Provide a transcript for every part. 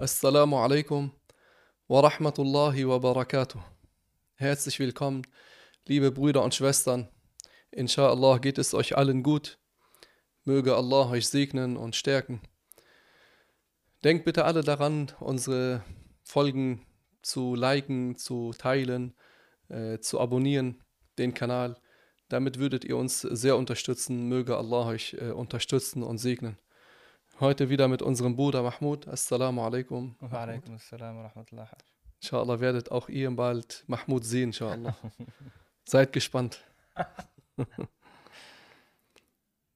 Assalamu alaikum wa rahmatullahi wa barakatuh. Herzlich willkommen, liebe Brüder und Schwestern. Inshallah geht es euch allen gut. Möge Allah euch segnen und stärken. Denkt bitte alle daran, unsere Folgen zu liken, zu teilen, äh, zu abonnieren, den Kanal. Damit würdet ihr uns sehr unterstützen. Möge Allah euch äh, unterstützen und segnen. Heute wieder mit unserem Bruder Mahmoud. Assalamu alaikum. Wa alaikum assalam wa rahmatullah. Inshallah werdet auch ihr bald Mahmoud sehen, inshallah. Seid gespannt.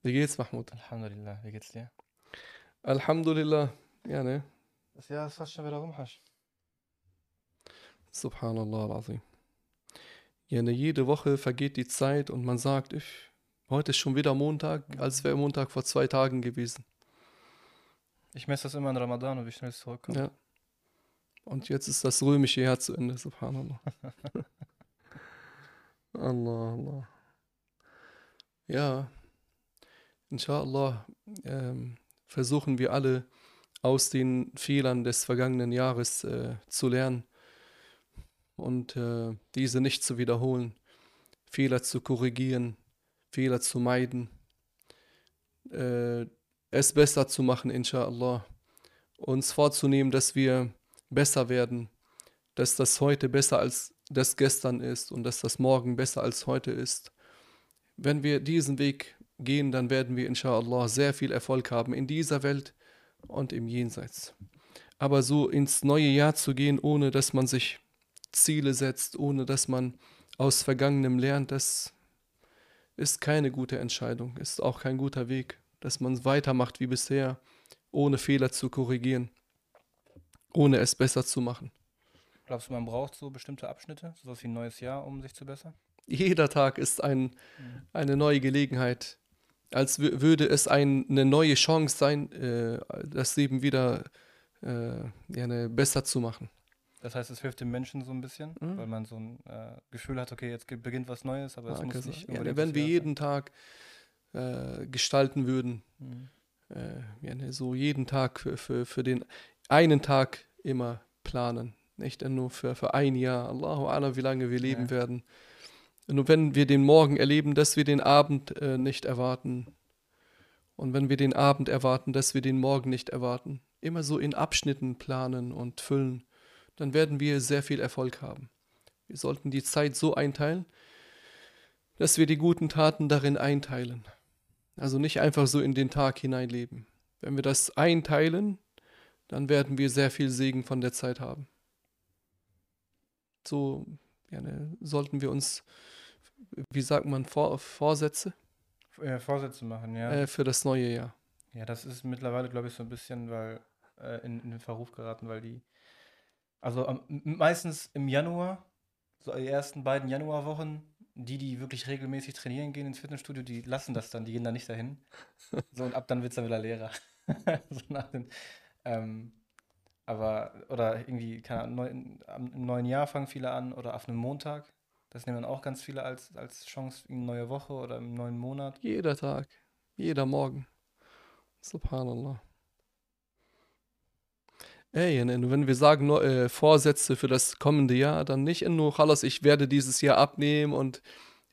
Wie geht's, Mahmoud? Alhamdulillah, wie geht's dir? Alhamdulillah. Ja, ne? Das Jahr ist fast schon wieder rum, Hasch. Subhanallah al-Azim. Ja, ne, jede Woche vergeht die Zeit und man sagt, ich, heute ist schon wieder Montag, als wäre Montag vor zwei Tagen gewesen. Ich messe das immer in Ramadan und wie schnell es zurückkommt. Ja. Und jetzt ist das römische Jahr zu Ende, subhanallah. Allah, Allah. Ja, inshallah ähm, versuchen wir alle aus den Fehlern des vergangenen Jahres äh, zu lernen und äh, diese nicht zu wiederholen, Fehler zu korrigieren, Fehler zu meiden, äh, es besser zu machen, inshallah, uns vorzunehmen, dass wir besser werden, dass das heute besser als das gestern ist und dass das morgen besser als heute ist. Wenn wir diesen Weg gehen, dann werden wir inshallah sehr viel Erfolg haben in dieser Welt und im Jenseits. Aber so ins neue Jahr zu gehen, ohne dass man sich Ziele setzt, ohne dass man aus Vergangenem lernt, das ist keine gute Entscheidung, ist auch kein guter Weg, dass man weitermacht wie bisher, ohne Fehler zu korrigieren, ohne es besser zu machen. Glaubst du, man braucht so bestimmte Abschnitte, sowas wie ein neues Jahr, um sich zu bessern? Jeder Tag ist ein, eine neue Gelegenheit, als wü- würde es ein, eine neue Chance sein, äh, das Leben wieder äh, ja, besser zu machen. Das heißt, es hilft dem Menschen so ein bisschen, Mhm. weil man so ein äh, Gefühl hat, okay, jetzt beginnt was Neues, aber es Ja, muss nicht ja, wenn wir jeden Tag äh, gestalten würden. Mhm. äh, ne, so jeden Tag für, für, für den einen Tag immer planen. Nicht nur für, für ein Jahr. Allahu Alam, wie lange wir leben Ja. werden. Nur wenn wir den Morgen erleben, dass wir den Abend äh, nicht erwarten. Und wenn wir den Abend erwarten, dass wir den Morgen nicht erwarten. Immer so in Abschnitten planen und füllen. Dann werden wir sehr viel Erfolg haben. Wir sollten die Zeit so einteilen, dass wir die guten Taten darin einteilen. Also nicht einfach so in den Tag hineinleben. Wenn wir das einteilen, dann werden wir sehr viel Segen von der Zeit haben. So ja, ne, sollten wir uns, wie sagt man, Vor Vorsätze Äh, Vorsätze machen, ja. äh, für das neue Jahr. Ja, das ist mittlerweile, glaube ich, so ein bisschen, weil äh, in, in den Verruf geraten, weil die, also am, meistens im Januar, so die ersten beiden Januarwochen, die, die wirklich regelmäßig trainieren gehen ins Fitnessstudio, die lassen das dann, die gehen da nicht dahin. So, und ab dann wird es dann wieder leerer. so nach den, ähm, aber, oder irgendwie, keine Ahnung, neu, am, im neuen Jahr fangen viele an oder auf einem Montag. Das nehmen dann auch ganz viele als, als Chance in eine neue Woche oder im neuen Monat. Jeder Tag, jeder Morgen. Subhanallah. Ey, und wenn wir sagen nur, äh, Vorsätze für das kommende Jahr, dann nicht nur, Chalas, ich werde dieses Jahr abnehmen und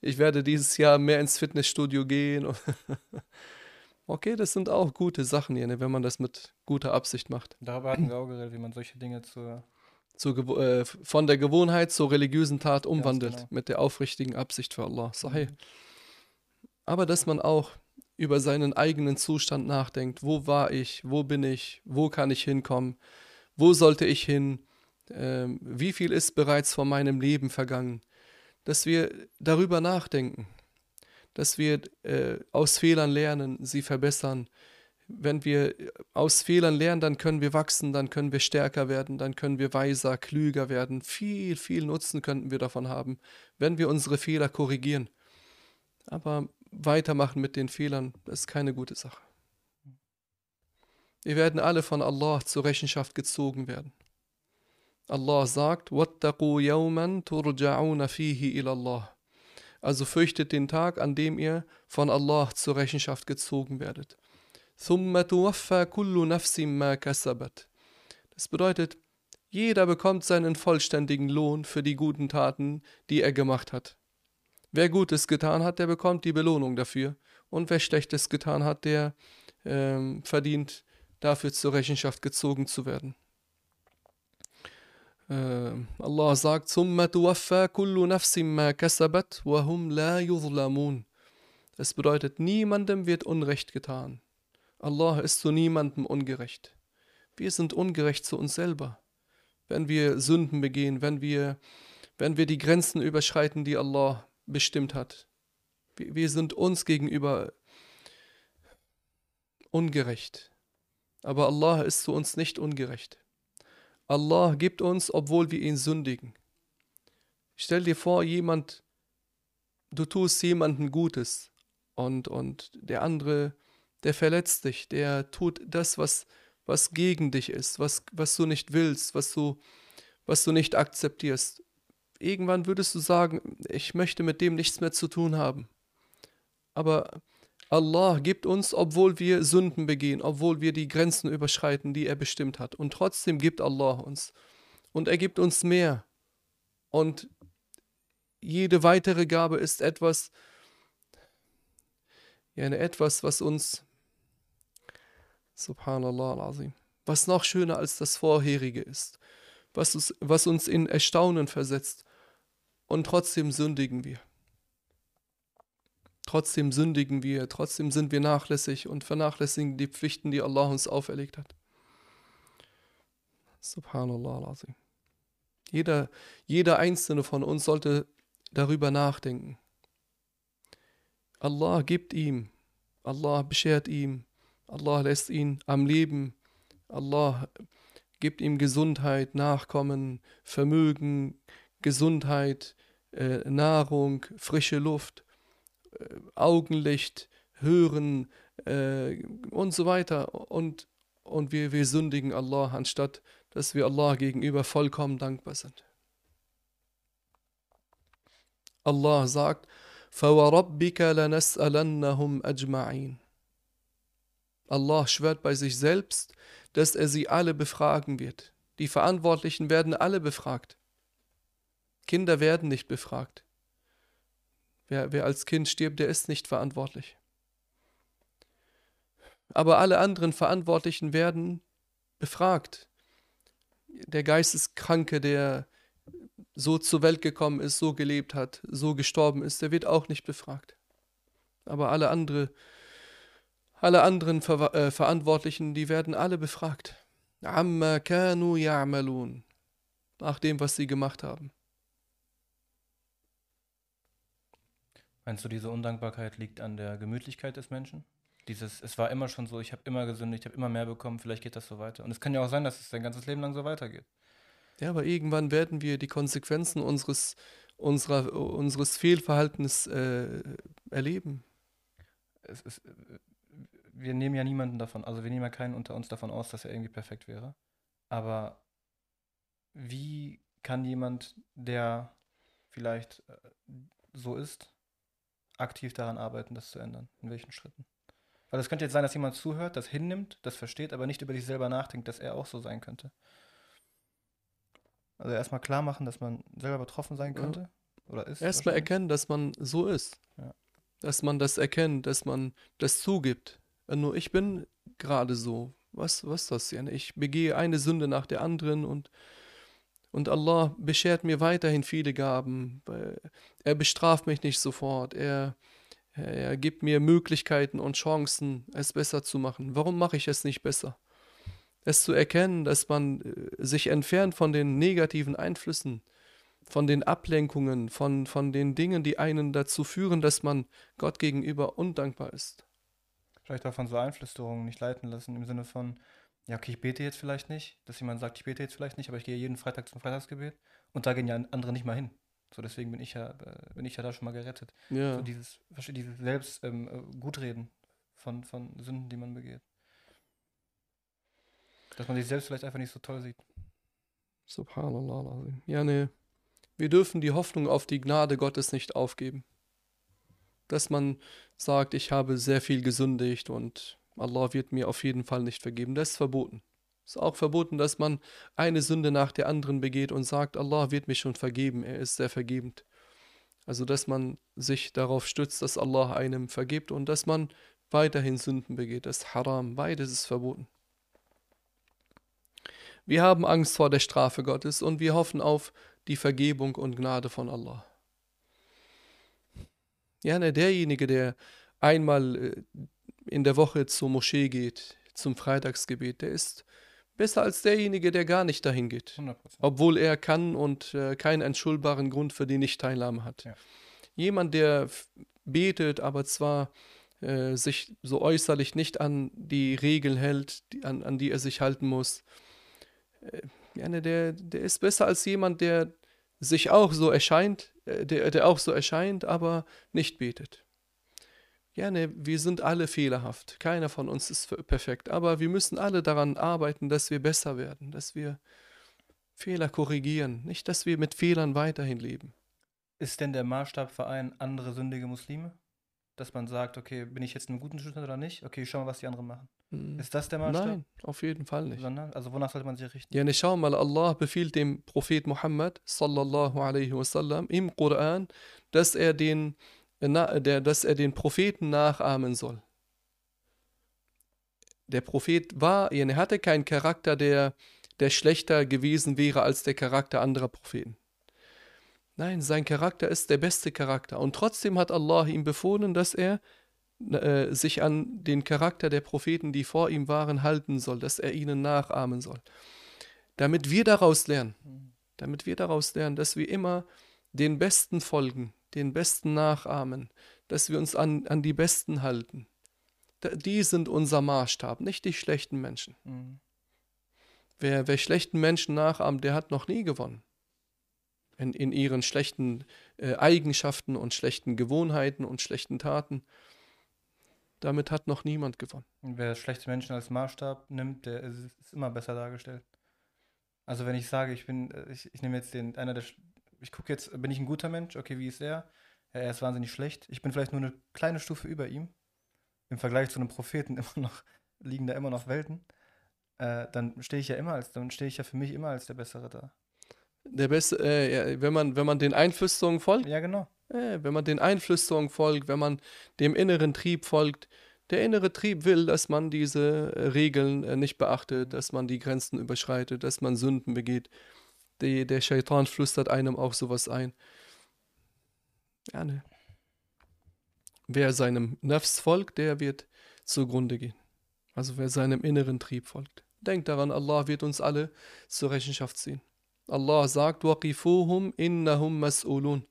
ich werde dieses Jahr mehr ins Fitnessstudio gehen. okay, das sind auch gute Sachen, Jene, wenn man das mit guter Absicht macht. Darüber hatten wir auch geredet, wie man solche Dinge zur Zur, äh, von der Gewohnheit zur religiösen Tat umwandelt, genau. mit der aufrichtigen Absicht für Allah. Sahih. Aber dass man auch über seinen eigenen Zustand nachdenkt. Wo war ich? Wo bin ich? Wo kann ich hinkommen? Wo sollte ich hin? Ähm, wie viel ist bereits von meinem Leben vergangen? Dass wir darüber nachdenken. Dass wir äh, aus Fehlern lernen, sie verbessern. Wenn wir aus Fehlern lernen, dann können wir wachsen, dann können wir stärker werden, dann können wir weiser, klüger werden. Viel, viel Nutzen könnten wir davon haben, wenn wir unsere Fehler korrigieren. Aber weitermachen mit den Fehlern, das ist keine gute Sache. Wir werden alle von Allah zur Rechenschaft gezogen werden. Allah sagt, وَاتَّقُوا يَوْمًا تُرْجَعُونَ فِيهِ إِلَى اللَّهِ Also fürchtet den Tag, an dem ihr von Allah zur Rechenschaft gezogen werdet. ثُمَّ تُوَفَّى كُلُّ نَفْسٍ مَا كَسَبَتْ Das bedeutet, jeder bekommt seinen vollständigen Lohn für die guten Taten, die er gemacht hat. Wer Gutes getan hat, der bekommt die Belohnung dafür. Und wer Schlechtes getan hat, der ähm, verdient dafür zur Rechenschaft gezogen zu werden. Äh, Allah sagt, ثُمَّ تُوَفَّى كُلُّ نَفْسٍ مَا كَسَبَتْ وَهُمْ لَا يُظْلَمُونَ Es bedeutet, niemandem wird Unrecht getan. Allah ist zu niemandem ungerecht. Wir sind ungerecht zu uns selber, wenn wir Sünden begehen, wenn wir, wenn wir die Grenzen überschreiten, die Allah bestimmt hat. Wir, wir sind uns gegenüber ungerecht. Aber Allah ist zu uns nicht ungerecht. Allah gibt uns, obwohl wir ihn sündigen. Stell dir vor, jemand, du tust jemandem Gutes und, und der andere, der verletzt dich, der tut das, was, was gegen dich ist, was, was du nicht willst, was du, was du nicht akzeptierst. Irgendwann würdest du sagen, ich möchte mit dem nichts mehr zu tun haben. Aber Allah gibt uns, obwohl wir Sünden begehen, obwohl wir die Grenzen überschreiten, die er bestimmt hat. Und trotzdem gibt Allah uns. Und er gibt uns mehr. Und jede weitere Gabe ist etwas, ja, etwas, was uns, subhanallah al-azim, was noch schöner als das vorherige ist, was uns, was uns in Erstaunen versetzt. Und trotzdem sündigen wir. Trotzdem sündigen wir, trotzdem sind wir nachlässig und vernachlässigen die Pflichten, die Allah uns auferlegt hat. Subhanallah. Azim. Jeder, jeder einzelne von uns sollte darüber nachdenken. Allah gibt ihm, Allah beschert ihm, Allah lässt ihn am Leben, Allah gibt ihm Gesundheit, Nachkommen, Vermögen, Gesundheit, äh, Nahrung, frische Luft. Äh, Augenlicht, Hören äh, und so weiter. Und, und wir, wir sündigen Allah, anstatt dass wir Allah gegenüber vollkommen dankbar sind. Allah sagt, فَوَرَبِّكَ لَنَسْأَلَنَّهُمْ أَجْمَعِينَ Allah schwört bei sich selbst, dass er sie alle befragen wird. Die Verantwortlichen werden alle befragt. Kinder werden nicht befragt. Wer, wer als Kind stirbt, der ist nicht verantwortlich. Aber alle anderen Verantwortlichen werden befragt. Der Geisteskranke, der so zur Welt gekommen ist, so gelebt hat, so gestorben ist, der wird auch nicht befragt. Aber alle, andere, alle anderen Ver äh, Verantwortlichen, die werden alle befragt. Amma kanu ya'malun. Nach dem, was sie gemacht haben. Meinst du, diese Undankbarkeit liegt an der Gemütlichkeit des Menschen? Dieses, es war immer schon so, ich habe immer gesündigt, ich habe immer mehr bekommen, vielleicht geht das so weiter. Und es kann ja auch sein, dass es dein ganzes Leben lang so weitergeht. Ja, aber irgendwann werden wir die Konsequenzen unseres, unserer, unseres Fehlverhaltens äh, erleben. Es ist, wir nehmen ja niemanden davon, also wir nehmen ja keinen unter uns davon aus, dass er irgendwie perfekt wäre. Aber wie kann jemand, der vielleicht äh, so ist, aktiv daran arbeiten, das zu ändern? In welchen Schritten? Weil es könnte jetzt sein, dass jemand zuhört, das hinnimmt, das versteht, aber nicht über sich selber nachdenkt, dass er auch so sein könnte. Also erstmal klar machen, dass man selber betroffen sein könnte ja. oder ist. Erstmal erkennen, dass man so ist. Ja. Dass man das erkennt, dass man das zugibt. Nur ich bin gerade so. Was, was ist das denn? Ich begehe eine Sünde nach der anderen und und Allah beschert mir weiterhin viele Gaben. Er bestraft mich nicht sofort. Er, er gibt mir Möglichkeiten und Chancen, es besser zu machen. Warum mache ich es nicht besser? Es zu erkennen, dass man äh, sich entfernt von den negativen Einflüssen, von den Ablenkungen, von, von den Dingen, die einen dazu führen, dass man Gott gegenüber undankbar ist. Vielleicht auch von so Einflüsterungen nicht leiten lassen, im Sinne von, ja, okay, ich bete jetzt vielleicht nicht, dass jemand sagt, ich bete jetzt vielleicht nicht, aber ich gehe jeden Freitag zum Freitagsgebet und da gehen ja andere nicht mal hin. So, deswegen bin ich ja, äh, bin ich ja da schon mal gerettet. Ja. So dieses, dieses selbst ähm, äh, Gutreden von, von Sünden, die man begeht. Dass man sich selbst vielleicht einfach nicht so toll sieht. Subhanallah. Ja, nee. Wir dürfen die Hoffnung auf die Gnade Gottes nicht aufgeben. Dass man sagt, ich habe sehr viel gesündigt und Allah wird mir auf jeden Fall nicht vergeben. Das ist verboten. Es ist auch verboten, dass man eine Sünde nach der anderen begeht und sagt, Allah wird mich schon vergeben, er ist sehr vergebend. Also, dass man sich darauf stützt, dass Allah einem vergibt und dass man weiterhin Sünden begeht. Das ist haram. Beides ist verboten. Wir haben Angst vor der Strafe Gottes und wir hoffen auf die Vergebung und Gnade von Allah. Ja, ne, derjenige, der einmal äh, in der Woche zur Moschee geht, zum Freitagsgebet, der ist besser als derjenige, der gar nicht dahin geht. 100%. Obwohl er kann und äh, keinen entschuldbaren Grund für die Nichtteilnahme hat. Ja. Jemand, der betet, aber zwar äh, sich so äußerlich nicht an die Regeln hält, die, an, an die er sich halten muss, äh, der, der ist besser als jemand, der sich auch so erscheint, äh, der, der auch so erscheint, aber nicht betet. Ja, ne, wir sind alle fehlerhaft. Keiner von uns ist perfekt. Aber wir müssen alle daran arbeiten, dass wir besser werden, dass wir Fehler korrigieren. Nicht, dass wir mit Fehlern weiterhin leben. Ist denn der Maßstab für einen andere sündige Muslime? Dass man sagt, okay, bin ich jetzt in einem guten Zustand oder nicht? Okay, schau mal, was die anderen machen. Hm. Ist das der Maßstab? Nein, auf jeden Fall nicht. Sondern, also wonach sollte man sich richten? Ja, ne, schau mal, Allah befiehlt dem Prophet Muhammad, sallallahu alaihi wasallam, im Koran, dass er den der, dass er den Propheten nachahmen soll. Der Prophet war, er hatte keinen Charakter, der, der schlechter gewesen wäre als der Charakter anderer Propheten. Nein, sein Charakter ist der beste Charakter. Und trotzdem hat Allah ihm befohlen, dass er äh, sich an den Charakter der Propheten, die vor ihm waren, halten soll, dass er ihnen nachahmen soll. Damit wir daraus lernen, damit wir daraus lernen, dass wir immer den Besten folgen, den Besten nachahmen, dass wir uns an, an die Besten halten. Die sind unser Maßstab, nicht die schlechten Menschen. Mhm. Wer, wer schlechten Menschen nachahmt, der hat noch nie gewonnen. In, in ihren schlechten äh, Eigenschaften und schlechten Gewohnheiten und schlechten Taten. Damit hat noch niemand gewonnen. Wer schlechte Menschen als Maßstab nimmt, der ist, ist immer besser dargestellt. Also wenn ich sage, ich bin, äh, ich, ich nehme jetzt den, einer der ich gucke jetzt, bin ich ein guter Mensch? Okay, wie ist er? Er ist wahnsinnig schlecht. Ich bin vielleicht nur eine kleine Stufe über ihm. Im Vergleich zu einem Propheten immer noch, liegen da immer noch Welten. Äh, dann stehe ich ja immer als, dann stehe ich ja für mich immer als der Bessere da. Der Beste, äh, ja, wenn man, wenn man den Einflüsterungen folgt. Ja, genau. Äh, wenn man den Einflüsterungen folgt, wenn man dem inneren Trieb folgt. Der innere Trieb will, dass man diese äh, Regeln äh, nicht beachtet, dass man die Grenzen überschreitet, dass man Sünden begeht. Die, der Shaitan flüstert einem auch sowas ein. Ja, ne. Wer seinem Nafs folgt, der wird zugrunde gehen. Also wer seinem inneren Trieb folgt. Denkt daran, Allah wird uns alle zur Rechenschaft ziehen. Allah sagt, waqifuhum innahum mas'ulun.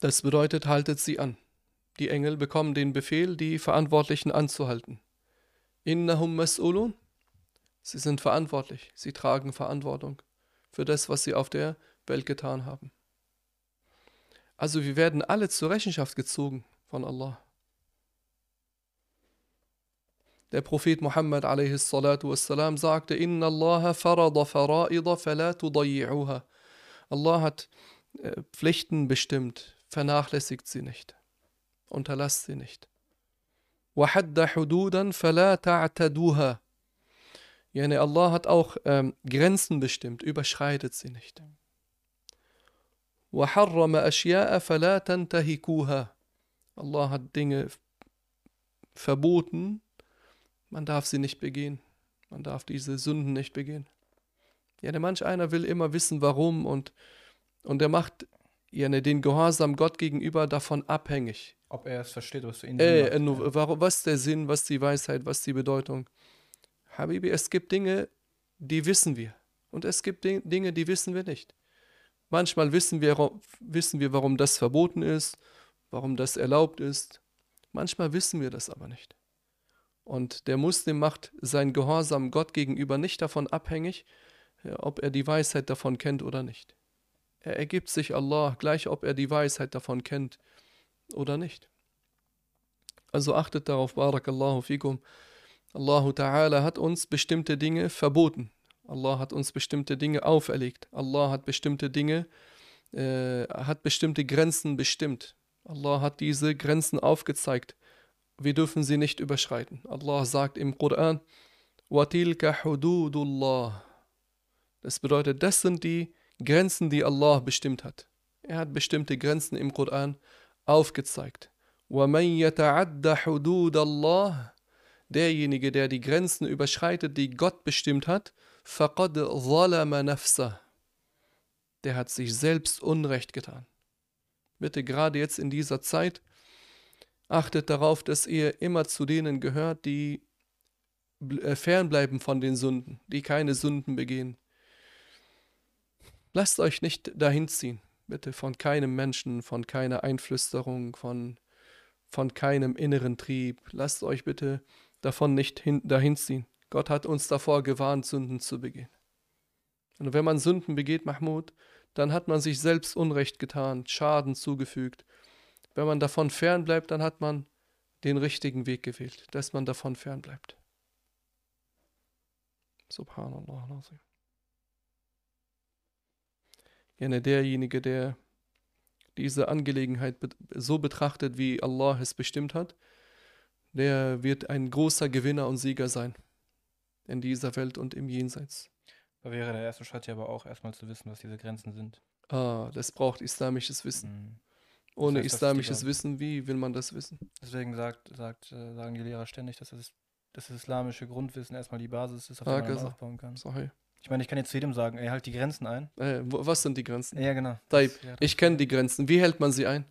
Das bedeutet, haltet sie an. Die Engel bekommen den Befehl, die Verantwortlichen anzuhalten. Innahum mas'ulun. Sie sind verantwortlich, sie tragen Verantwortung für das, was sie auf der Welt getan haben. Also wir werden alle zur Rechenschaft gezogen von Allah. Der Prophet Muhammad a.s. sagte, Inna Allah farada fara'ida fala tudayyi'uha. Allah hat äh, Pflichten bestimmt, vernachlässigt sie nicht, unterlasst sie nicht. وحد حدودا فلا تعتدوها Yani Allah hat auch ähm, Grenzen bestimmt, überschreitet sie nicht. Allah hat Dinge verboten, man darf sie nicht begehen. Man darf diese Sünden nicht begehen. Ja, der manch einer will immer wissen, warum und, und er macht ja, den Gehorsam Gott gegenüber davon abhängig. Ob er es versteht, was für ihn äh, äh, nur, warum, Was ist der Sinn, was die Weisheit, was die Bedeutung? Habibi, es gibt Dinge, die wissen wir. Und es gibt Dinge, die wissen wir nicht. Manchmal wissen wir, wissen wir, warum das verboten ist, warum das erlaubt ist. Manchmal wissen wir das aber nicht. Und der Muslim macht sein Gehorsam Gott gegenüber nicht davon abhängig, ob er die Weisheit davon kennt oder nicht. Er ergibt sich Allah, gleich ob er die Weisheit davon kennt oder nicht. Also achtet darauf, Barakallahu fikum. Allah Ta'ala hat uns bestimmte Dinge verboten. Allah hat uns bestimmte Dinge auferlegt. Allah hat bestimmteGe äh, hat bestimmte Grenzen bestimmt. Allah hat diese Grenzen aufgezeigt. Wir dürfen sie nicht überschreiten. Allah sagt im Koran, وَتِلْكَ حُدُودُ اللَّهِ Das bedeutet, das sind die Grenzen, die Allah bestimmt hat. Er hat bestimmte Grenzen im Koran aufgezeigt. وَمَنْ يَتَعَدَّ حُدُودَ اللَّهِ derjenige, der die Grenzen überschreitet, die Gott bestimmt hat. Der hat sich selbst Unrecht getan. Bitte gerade jetzt in dieser Zeit achtet darauf, dass ihr immer zu denen gehört, die äh, fernbleiben von den Sünden, die keine Sünden begehen. Lasst euch nicht dahin ziehen, bitte von keinem Menschen, von keiner Einflüsterung, von, von keinem inneren Trieb. Lasst euch bitte davon nicht hin, dahin ziehen. Gott hat uns davor gewarnt, Sünden zu begehen. Und wenn man Sünden begeht, Mahmoud, dann hat man sich selbst Unrecht getan, Schaden zugefügt. Wenn man davon fernbleibt, dann hat man den richtigen Weg gewählt, dass man davon fernbleibt. Subhanallah. Gerne derjenige, der diese Angelegenheit so betrachtet, wie Allah es bestimmt hat, der wird ein großer Gewinner und Sieger sein in dieser Welt und im Jenseits. Da wäre der erste Schritt ja aber auch erstmal zu wissen, was diese Grenzen sind. Ah, das braucht islamisches Wissen. Mhm. Ohne das heißt, islamisches Wissen, wie will man das wissen? Deswegen sagt, sagt, äh, sagen die Lehrer ständig, dass das, das islamische Grundwissen erstmal die Basis ist, auf der man aufbauen kann. Sorry. Ich meine, ich kann jetzt zu jedem sagen, ey, halt die Grenzen ein. Äh, was sind die Grenzen? Ja, genau. Das, ja, ich kenne die Grenzen. Wie hält man sie ein?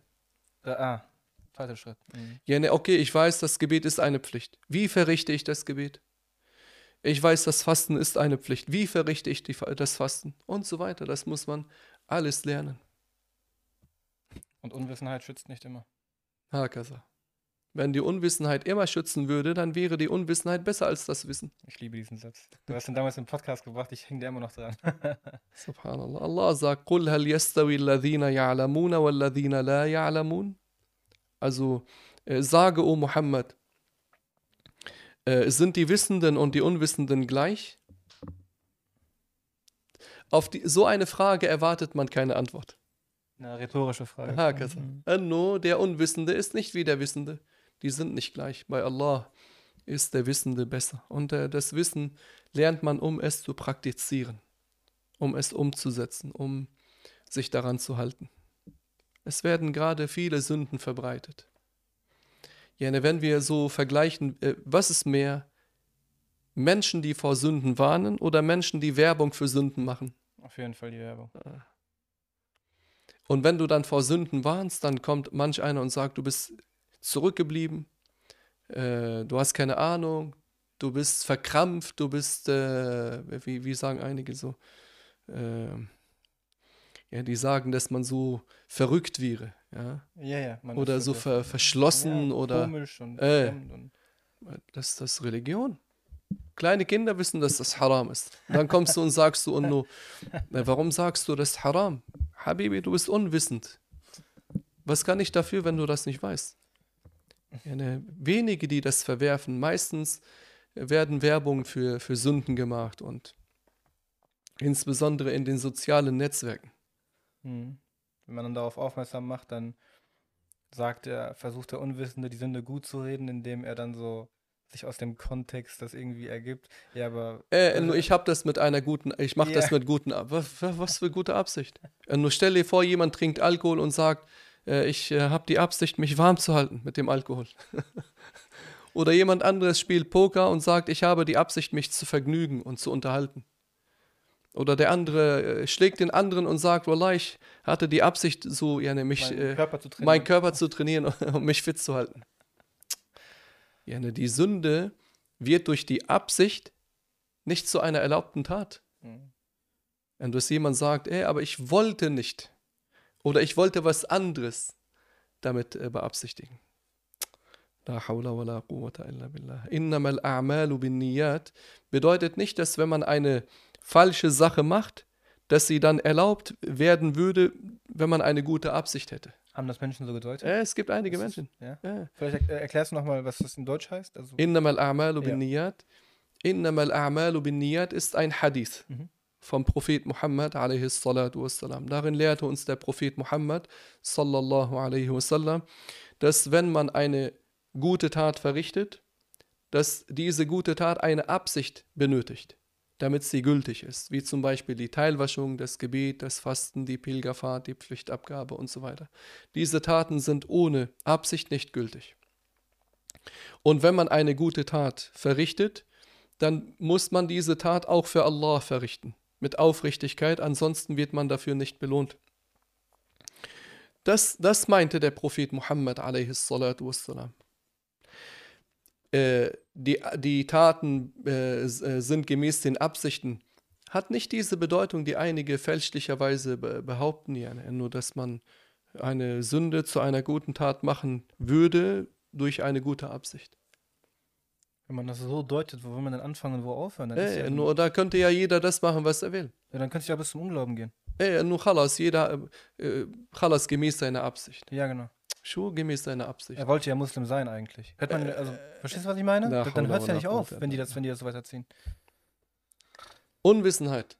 Äh, ah, zweiter Schritt. Mhm. Ja, ne, okay, ich weiß, das Gebet ist eine Pflicht. Wie verrichte ich das Gebet? Ich weiß, das Fasten ist eine Pflicht. Wie verrichte ich die, das Fasten? Und so weiter. Das muss man alles lernen. Und Unwissenheit schützt nicht immer. Hakasa. Wenn die Unwissenheit immer schützen würde, dann wäre die Unwissenheit besser als das Wissen. Ich liebe diesen Satz. Du hast ihn damals im Podcast gebracht, ich hänge da immer noch dran. Subhanallah. Allah sagt, قُلْ هَلْ يَسْتَوِي الَّذِينَ يَعْلَمُونَ وَالَّذِينَ لَا يَعْلَمُونَ also, äh, sage, o Muhammad, äh, sind die Wissenden und die Unwissenden gleich? Auf die, so eine Frage erwartet man keine Antwort. Eine rhetorische Frage. Hakasa. Mhm. No, der Unwissende ist nicht wie der Wissende die sind nicht gleich. Bei Allah ist der Wissende besser. Und äh, das Wissen lernt man, um es zu praktizieren, um es umzusetzen, um sich daran zu halten. Es werden gerade viele Sünden verbreitet. Ja, ne, wenn wir so vergleichen, äh, was ist mehr? Menschen, die vor Sünden warnen oder Menschen, die Werbung für Sünden machen? Auf jeden Fall die Werbung. Ah. Und wenn du dann vor Sünden warnst, dann kommt manch einer und sagt, du bist zurückgeblieben, äh, du hast keine Ahnung, du bist verkrampft, du bist, äh, wie, wie sagen einige so, äh, ja, die sagen, dass man so verrückt wäre, ja, ja, ja oder so ver verschlossen ja, oder, komisch und, äh, und das, das ist Religion. Kleine Kinder wissen, dass das haram ist. Dann kommst du und sagst du, und du, warum sagst du, das haram? Habibi, du bist unwissend. Was kann ich dafür, wenn du das nicht weißt? Ja, wenige, die das verwerfen. Meistens werden Werbung für, für Sünden gemacht und insbesondere in den sozialen Netzwerken. Hm. Wenn man dann darauf aufmerksam macht, dann sagt er, versucht der Unwissende die Sünde gut zu reden, indem er dann so sich aus dem Kontext das irgendwie ergibt. Ja, aber. Äh, also, ich habe das mit einer guten, ich mache yeah. das mit guten, was, was für gute Absicht. Äh, nur stell dir vor, jemand trinkt Alkohol und sagt, äh, ich äh, habe die Absicht, mich warm zu halten mit dem Alkohol. Oder jemand anderes spielt Poker und sagt, ich habe die Absicht, mich zu vergnügen und zu unterhalten. Oder der andere äh, schlägt den anderen und sagt, Wallah, ich hatte die Absicht, so ja, mich, meinen, äh, Körper meinen Körper zu trainieren, um mich fit zu halten. Ja, ne, die Sünde wird durch die Absicht nicht zu einer erlaubten Tat. Mhm. Wenn du jemand sagt, ey, aber ich wollte nicht, oder ich wollte was anderes damit äh, beabsichtigen. La hawla wa la quwwata illa billah. Innamal a'malu bin niyat bedeutet nicht, dass wenn man eine falsche Sache macht, dass sie dann erlaubt werden würde, wenn man eine gute Absicht hätte. Haben das Menschen so gedeutet? Ja, es gibt einige das Menschen. ja? Ja. Vielleicht erklärst du nochmal, was das in Deutsch heißt? Also Innamal a'malu bin niyat. Innamal a'malu bin niyat ist ein Hadith. Mhm vom Prophet Muhammad wassalam. Darin lehrte uns der Prophet Muhammad sallallahu alaihi wasallam, dass wenn man eine gute Tat verrichtet, dass diese gute Tat eine Absicht benötigt, damit sie gültig ist, wie zum Beispiel die Teilwaschung, das Gebet, das Fasten, die Pilgerfahrt, die Pflichtabgabe und so weiter. Diese Taten sind ohne Absicht nicht gültig. Und wenn man eine gute Tat verrichtet, dann muss man diese Tat auch für Allah verrichten, mit Aufrichtigkeit, ansonsten wird man dafür nicht belohnt. Das, das meinte der Prophet Muhammad wassalam. Äh, die, die Taten äh, äh, sind gemäß den Absichten, hat nicht diese Bedeutung, die einige fälschlicherweise behaupten, ja, nur dass man eine Sünde zu einer guten Tat machen würde durch eine gute Absicht. Wenn man das so deutet, wo will man denn anfangen und wo aufhören? Ey, ja nur da könnte ja jeder das machen, was er will. Ja, dann könnte ich ja bis zum Unglauben gehen. Ey, nur Chalas, jeder äh, Chalas gemäß seiner Absicht. Ja, genau. Schuh gemäß seiner Absicht. Er wollte ja Muslim sein eigentlich. Hätte man, also, verstehst du, was ich meine? Na, dann hört es ja nicht auf, wenn die das, wenn die das so weiterziehen. Unwissenheit.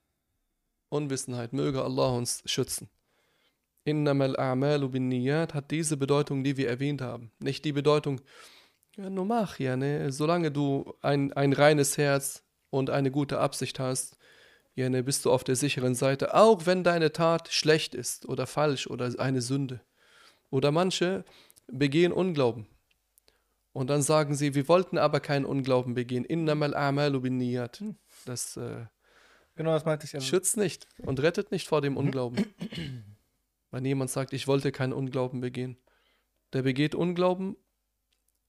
Unwissenheit. Möge Allah uns schützen. Innamal a'malu bin niyat hat diese Bedeutung, die wir erwähnt haben. Nicht die Bedeutung, ja, nur mach ja, ne? Solange du ein, ein reines Herz und eine gute Absicht hast, ja, ne, bist du auf der sicheren Seite. Auch wenn deine Tat schlecht ist oder falsch oder eine Sünde. Oder manche begehen Unglauben. Und dann sagen sie, wir wollten aber keinen Unglauben begehen. Innamal a'malu bin niyat. Das äh, Genau, das meinte ich. Also, schützt nicht und rettet nicht vor dem Unglauben. Wenn jemand sagt, ich wollte keinen Unglauben begehen, der begeht Unglauben,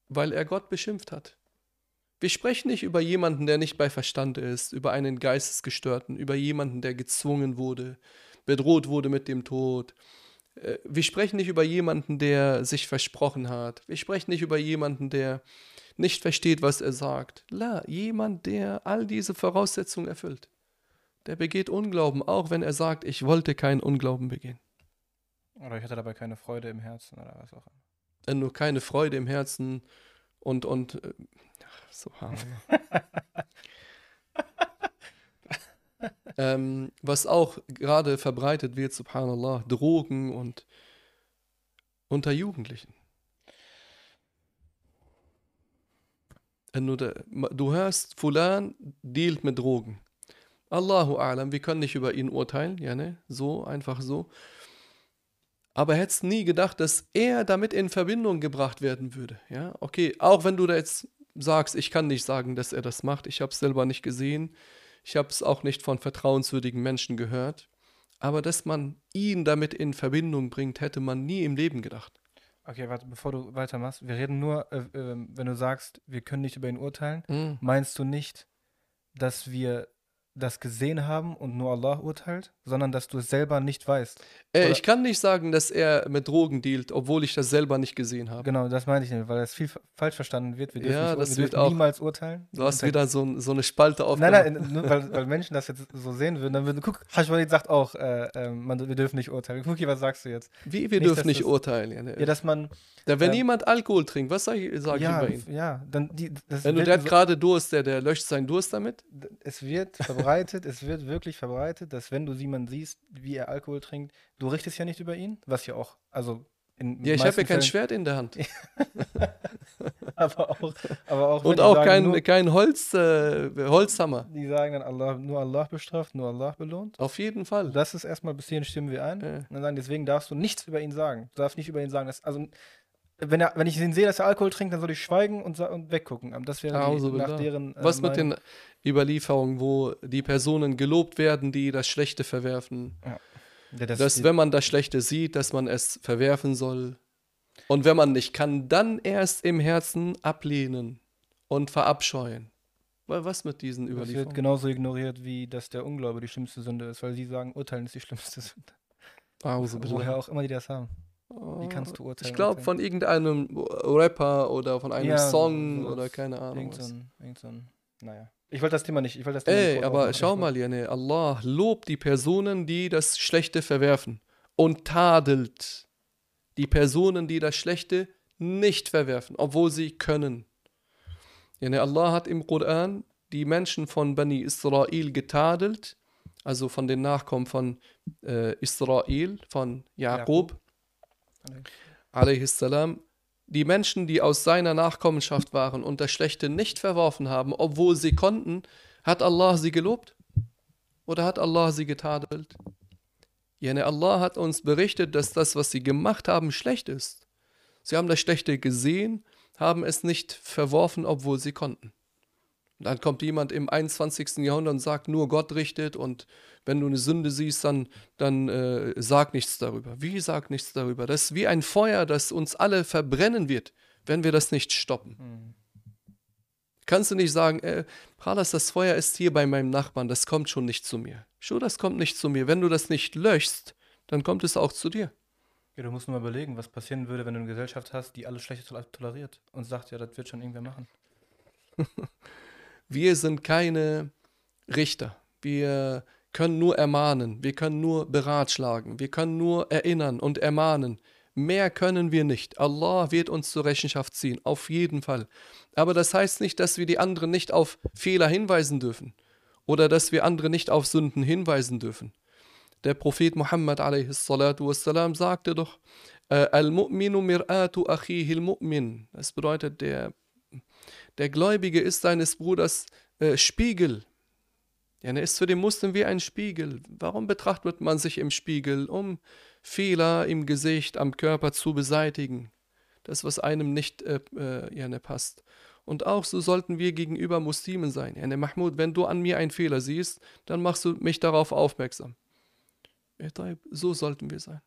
weil er Gott beschimpft hat. Wir sprechen nicht über jemanden, der nicht bei Verstand ist, über einen Geistesgestörten, über jemanden, der gezwungen wurde, bedroht wurde mit dem Tod. Äh, Wir sprechen nicht über jemanden, der sich versprochen hat. Wir sprechen nicht über jemanden, der nicht versteht, was er sagt. La, jemand, der all diese Voraussetzungen erfüllt. Der begeht Unglauben, auch wenn er sagt, ich wollte keinen Unglauben begehen. oder ich hatte dabei keine Freude im Herzen oder was auch immer. Äh, Nur keine Freude im Herzen und, und äh, ach, subhanallah. ähm, was auch gerade verbreitet wird, subhanallah, Drogen und unter Jugendlichen. Äh, du hörst, Fulan dealt mit Drogen. Allahu A'lam, wir können nicht über ihn urteilen, ja, ne? So, einfach so. Aber hättest nie gedacht, dass er damit in Verbindung gebracht werden würde. Ja, okay, auch wenn du da jetzt sagst, ich kann nicht sagen, dass er das macht, ich habe es selber nicht gesehen, ich habe es auch nicht von vertrauenswürdigen Menschen gehört, aber dass man ihn damit in Verbindung bringt, hätte man nie im Leben gedacht. Okay, warte, bevor du weitermachst. Wir reden nur, äh, äh, wenn du sagst, wir können nicht über ihn urteilen, Mhm. meinst du nicht, dass wir das gesehen haben und nur Allah urteilt, sondern dass du es selber nicht weißt. Äh, ich kann nicht sagen, dass er mit Drogen dealt, obwohl ich das selber nicht gesehen habe. Genau, das meine ich nicht, weil das viel fa- falsch verstanden wird. Wir dürfen, Ja, nicht, das wir wird auch- niemals urteilen. Du hast wieder so, so eine Spalte Nein, aufgemacht. nein, nur weil, weil Menschen das jetzt so sehen würden, dann würden, guck, Hashwalid sagt auch, äh, ähm, man, wir dürfen nicht urteilen. Guck, was sagst du jetzt? Wie, wir Nicht, dürfen nicht das- urteilen. Ja, ne? Ja, dass man, da, wenn ähm, jemand Alkohol trinkt, was sag ich, sag ja, ich über ihn? ja, dann die, Wenn du, der hat gerade Durst, der, der löscht seinen Durst damit. es wird verbreitet, es wird wirklich verbreitet, dass wenn du jemanden siehst, wie er Alkohol trinkt, du richtest ja nicht über ihn, was ja auch, also in Ja, ich habe ja kein Fällen- Schwert in der Hand. aber auch, aber auch, Und auch sagen, kein, nur, kein Holz, äh, Holzhammer. die sagen dann Allah, nur Allah bestraft, nur Allah belohnt. Auf jeden Fall. Das ist erstmal, bis hierhin stimmen wir ein. Ja. Und dann sagen, deswegen darfst du nichts über ihn sagen. Du darfst nicht über ihn sagen, dass, also, wenn, er, wenn ich ihn sehe, dass er Alkohol trinkt, dann soll ich schweigen und, und weggucken. Das wäre Auzu die- nach deren. äh, Was mit den Überlieferungen, wo die Personen gelobt werden, die das Schlechte verwerfen? Ja, das, dass, wenn man das Schlechte sieht, dass man es verwerfen soll. Und wenn man nicht kann, dann erst im Herzen ablehnen und verabscheuen. Wa- Was mit diesen das wird Überlieferungen? genauso ignoriert, wie dass der Unglaube die schlimmste Sünde ist, weil sie sagen, Urteilen ist die schlimmste Sünde. Auzu billah. Woher auch immer die das haben. Wie kannst du urteilen? Ich glaube von irgendeinem Rapper oder von einem Ja, so- Song sowas. oder keine Ahnung. Irgend so ein, irgend so ein, naja. Ich wollte das Thema nicht. Ich wollte das Thema Ey, nicht aber schau mal, Jane, Allah lobt die Personen, die das Schlechte verwerfen und tadelt die Personen, die das Schlechte nicht verwerfen, obwohl sie können. Jane, Allah hat im Koran die Menschen von Bani Israel getadelt, also von den Nachkommen von äh, Israel, von Jakob, wollte- alaihissalam, die Menschen, die aus seiner Nachkommenschaft waren und das Schlechte nicht verworfen haben, obwohl sie konnten, hat Allah sie gelobt? Oder hat Allah sie getadelt? Jene Allah hat uns berichtet, dass das, was sie gemacht haben, schlecht ist. Sie haben das Schlechte gesehen, haben es nicht verworfen, obwohl sie konnten. Dann kommt jemand im 21. Jahrhundert und sagt, nur Gott richtet und wenn du eine Sünde siehst, dann, dann äh, sag nichts darüber. Wie sag nichts darüber? Das ist wie ein Feuer, das uns alle verbrennen wird, wenn wir das nicht stoppen. Mhm. Kannst du nicht sagen, äh, Pralas, das Feuer ist hier bei meinem Nachbarn, das kommt schon nicht zu mir. Schon, das kommt nicht zu mir. Wenn du das nicht löschst, dann kommt es auch zu dir. Ja, du musst nur mal überlegen, was passieren würde, wenn du eine Gesellschaft hast, die alles Schlechte toleriert und sagt, ja, das wird schon irgendwer machen. Wir sind keine Richter. Wir können nur ermahnen, wir können nur beratschlagen, wir können nur erinnern und ermahnen. Mehr können wir nicht. Allah wird uns zur Rechenschaft ziehen, auf jeden Fall. Aber das heißt nicht, dass wir die anderen nicht auf Fehler hinweisen dürfen oder dass wir andere nicht auf Sünden hinweisen dürfen. Der Prophet Muhammad wassalam, sagte doch, äh, Al-Mu'minu mir'atu akhihi al-Mu'min. Das bedeutet, der der Gläubige ist seines Bruders äh, Spiegel. Ja, er ist für den Muslim wie ein Spiegel. Warum betrachtet man sich im Spiegel? Um Fehler im Gesicht, am Körper zu beseitigen. Das, was einem nicht äh, äh, ja, ne, passt. Und auch so sollten wir gegenüber Muslimen sein. Ja, ne, Mahmoud, wenn du an mir einen Fehler siehst, dann machst du mich darauf aufmerksam. So sollten wir sein.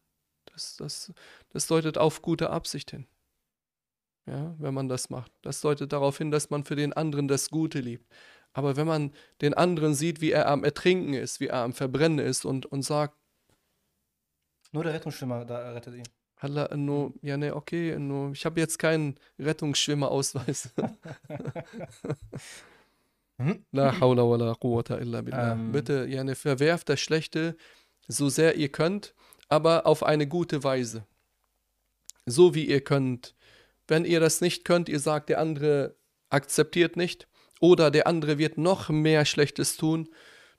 Das, das, das deutet auf gute Absicht hin ja, wenn man das macht. Das deutet darauf hin, dass man für den anderen das Gute liebt. Aber wenn man den anderen sieht, wie er am Ertrinken ist, wie er am Verbrennen ist und, und sagt, nur der Rettungsschwimmer da rettet ihn. Halla, no, ja, ne, okay, no, ich habe jetzt keinen Rettungsschwimmerausweis. La hawla wa la quwwata illa billah. Ähm. Bitte, ja, ne, verwerft das Schlechte so sehr ihr könnt, aber auf eine gute Weise. So wie ihr könnt. Wenn ihr das nicht könnt, ihr sagt, der andere akzeptiert nicht oder der andere wird noch mehr Schlechtes tun,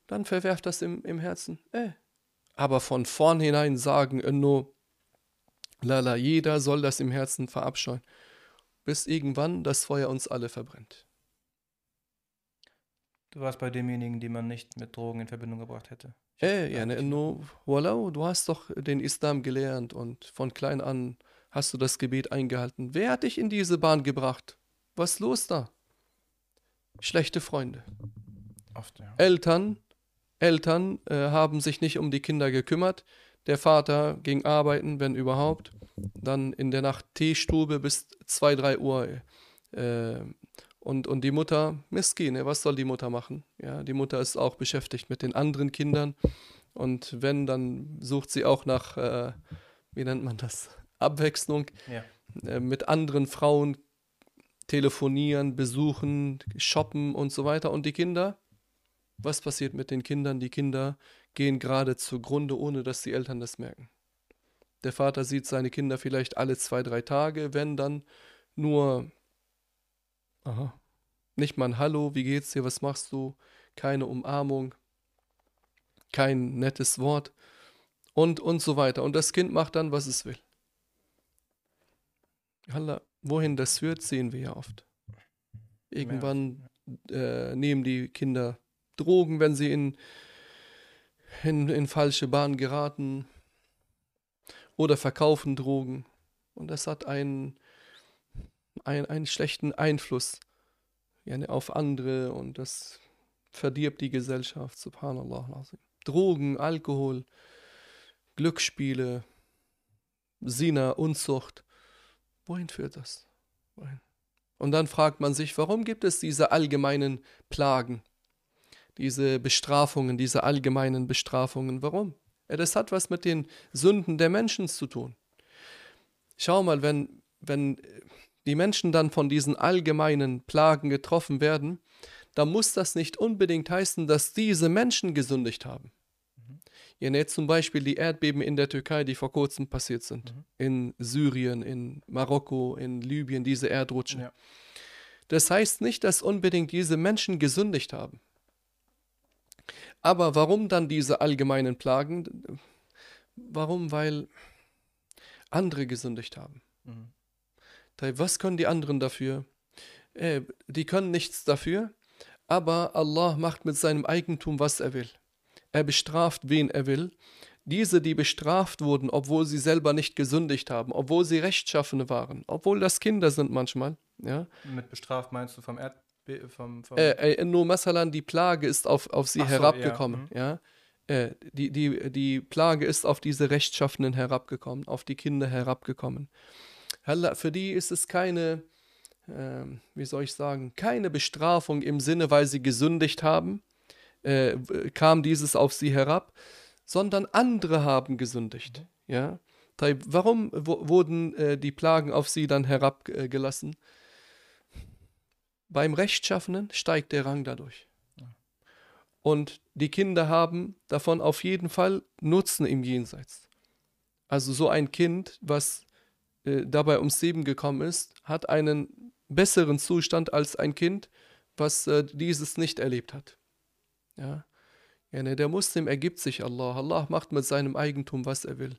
dann verwerft das im, im Herzen. Äh. Aber von vornherein sagen, äh, no, lala, jeder soll das im Herzen verabscheuen, bis irgendwann das Feuer uns alle verbrennt. Du warst bei demjenigen, die man nicht mit Drogen in Verbindung gebracht hätte. Äh, ja, ne, no, voilà, du hast doch den Islam gelernt und von klein an Hast du das Gebet eingehalten? Wer hat dich in diese Bahn gebracht? Was ist los da? Schlechte Freunde. Oft, ja. Eltern, Eltern äh, haben sich nicht um die Kinder gekümmert. Der Vater ging arbeiten, wenn überhaupt. Dann in der Nacht Teestube bis 2, 3 Uhr. Äh, und, und die Mutter, Miskine, was soll die Mutter machen? Ja, die Mutter ist auch beschäftigt mit den anderen Kindern. Und wenn, dann sucht sie auch nach, äh, wie nennt man das? Abwechslung ja. äh, mit anderen Frauen telefonieren, besuchen, shoppen und so weiter. Und die Kinder, was passiert mit den Kindern? Die Kinder gehen gerade zugrunde, ohne dass die Eltern das merken. Der Vater sieht seine Kinder vielleicht alle zwei, drei Tage, wenn dann nur, aha, nicht mal ein Hallo, wie geht's dir, was machst du, keine Umarmung, kein nettes Wort und, und so weiter. Und das Kind macht dann, was es will. Allah, wohin das führt, sehen wir ja oft. Irgendwann äh, nehmen die Kinder Drogen, wenn sie in, in, in falsche Bahnen geraten oder verkaufen Drogen. Und das hat einen, einen, einen schlechten Einfluss ja, ne, auf andere und das verdirbt die Gesellschaft. Subhanallah. Drogen, Alkohol, Glücksspiele, Sina, Unzucht. Wohin führt das? Wohin? Und dann fragt man sich, warum gibt es diese allgemeinen Plagen, diese Bestrafungen, diese allgemeinen Bestrafungen? Warum? Ja, das hat was mit den Sünden der Menschen zu tun. Schau mal, wenn, wenn die Menschen dann von diesen allgemeinen Plagen getroffen werden, dann muss das nicht unbedingt heißen, dass diese Menschen gesündigt haben. Ihr nennt zum Beispiel die Erdbeben in der Türkei, die vor kurzem passiert sind. Mhm. In Syrien, in Marokko, in Libyen, diese Erdrutschen. Ja. Das heißt nicht, dass unbedingt diese Menschen gesündigt haben. Aber warum dann diese allgemeinen Plagen? Warum? Weil andere gesündigt haben. Mhm. Was können die anderen dafür? Äh, die können nichts dafür, aber Allah macht mit seinem Eigentum, was er will. Er bestraft, wen er will. Diese, die bestraft wurden, obwohl sie selber nicht gesündigt haben, obwohl sie Rechtschaffene waren, obwohl das Kinder sind manchmal. Ja? Mit bestraft meinst du vom Erd vom, vom äh, äh, nur Masalan, die Plage ist auf, auf sie so, herabgekommen. Ja. Mhm. ja? Äh, die, die, die Plage ist auf diese Rechtschaffenen herabgekommen, auf die Kinder herabgekommen. Für die ist es keine, äh, wie soll ich sagen, keine Bestrafung im Sinne, weil sie gesündigt haben, äh, kam dieses auf sie herab, sondern andere haben gesündigt. Mhm. Ja? Warum wurden äh, die Plagen auf sie dann herabgelassen? Beim Rechtschaffenen steigt der Rang dadurch. Und die Kinder haben davon auf jeden Fall Nutzen im Jenseits. Also so ein Kind, was äh, dabei ums Leben gekommen ist, hat einen besseren Zustand als ein Kind, was äh, dieses nicht erlebt hat. Ja? ja ne, der Muslim ergibt sich Allah. Allah macht mit seinem Eigentum, was er will.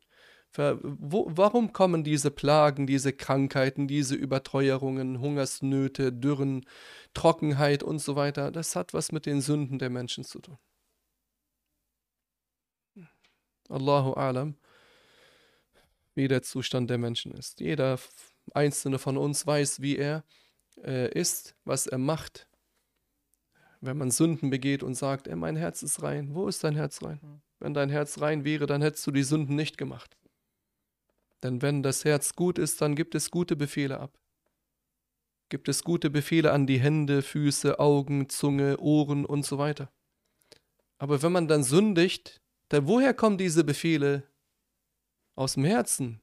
Wo, warum kommen diese Plagen, diese Krankheiten, diese Überteuerungen, Hungersnöte, Dürren, Trockenheit und so weiter? Das hat was mit den Sünden der Menschen zu tun. Allahu alam, wie der Zustand der Menschen ist. Jeder einzelne von uns weiß, wie er äh, ist, was er macht. Wenn man Sünden begeht und sagt, ey, mein Herz ist rein, wo ist dein Herz rein? Hm. Wenn dein Herz rein wäre, dann hättest du die Sünden nicht gemacht. Denn wenn das Herz gut ist, dann gibt es gute Befehle ab. Gibt es gute Befehle an die Hände, Füße, Augen, Zunge, Ohren und so weiter. Aber wenn man dann sündigt, dann woher kommen diese Befehle? Aus dem Herzen.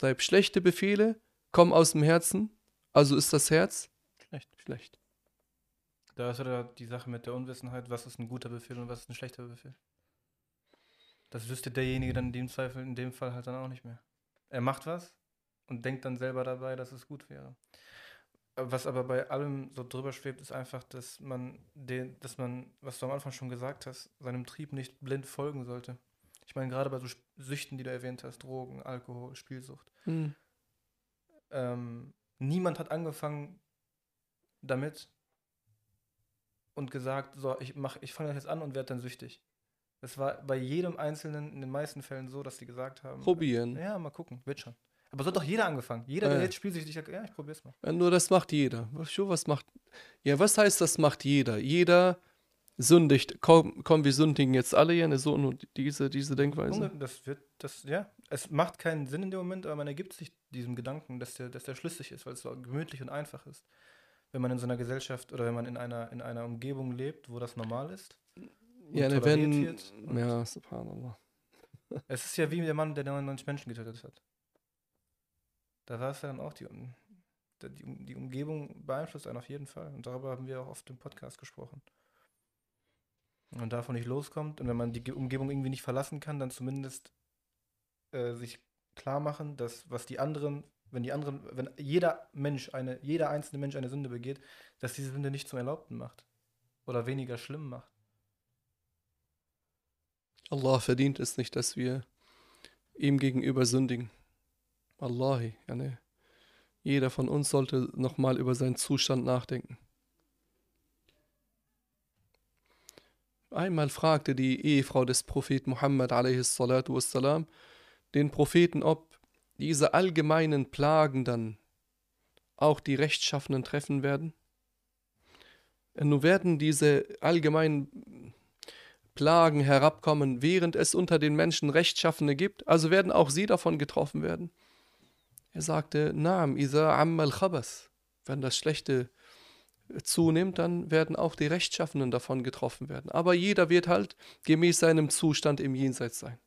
Deshalb schlechte Befehle kommen aus dem Herzen, also ist das Herz schlecht. schlecht. Da ist ja die Sache mit der Unwissenheit, was ist ein guter Befehl und was ist ein schlechter Befehl. Das wüsste derjenige dann in dem Zweifel, in dem Fall halt dann auch nicht mehr. Er macht was und denkt dann selber dabei, dass es gut wäre. Was aber bei allem so drüber schwebt, ist einfach, dass man den, dass man, was du am Anfang schon gesagt hast, seinem Trieb nicht blind folgen sollte. Ich meine, gerade bei so Süchten, die du erwähnt hast, Drogen, Alkohol, Spielsucht. Mhm. Ähm, niemand hat angefangen damit und gesagt, so, ich ich fange das jetzt an und werde dann süchtig. Es war bei jedem Einzelnen in den meisten Fällen so, dass die gesagt haben: Probieren. Ja, mal gucken, wird schon. Aber so hat doch jeder angefangen. Jeder, der äh. jetzt spielt, sich ja, ich probier's mal. Ja, nur das macht jeder. Was macht. Ja, was heißt, das macht jeder? Jeder sündigt. Komm, komm wir sündigen jetzt alle hier, so und diese, diese Denkweise. Das wird, das, ja, es macht keinen Sinn in dem Moment, aber man ergibt sich diesem Gedanken, dass der, dass der schlüssig ist, weil es so gemütlich und einfach ist. Wenn man in so einer Gesellschaft oder wenn man in einer, in einer Umgebung lebt, wo das normal ist ja, ne, wenn. Ja, subhanallah. Es ist ja wie der Mann, der 99 Menschen getötet hat. Da war es ja dann auch die, die, die Umgebung beeinflusst einen auf jeden Fall. Und darüber haben wir auch oft im Podcast gesprochen. Und davon nicht loskommt und wenn man die Umgebung irgendwie nicht verlassen kann, dann zumindest äh, sich klar machen, dass was die anderen, wenn die anderen, wenn jeder Mensch eine, jeder einzelne Mensch eine Sünde begeht, dass diese Sünde nicht zum Erlaubten macht oder weniger schlimm macht. Allah verdient es nicht, dass wir ihm gegenüber sündigen. Allahi, yani, jeder von uns sollte nochmal über seinen Zustand nachdenken. Einmal fragte die Ehefrau des Propheten Muhammad wassalam, den Propheten, ob diese allgemeinen Plagen dann auch die Rechtschaffenen treffen werden. Nun werden diese allgemeinen Plagen herabkommen, während es unter den Menschen Rechtschaffene gibt, also werden auch sie davon getroffen werden. Er sagte, Naam, Isa Ammal Khabas. Wenn das Schlechte zunimmt, dann werden auch die Rechtschaffenen davon getroffen werden. Aber jeder wird halt gemäß seinem Zustand im Jenseits sein.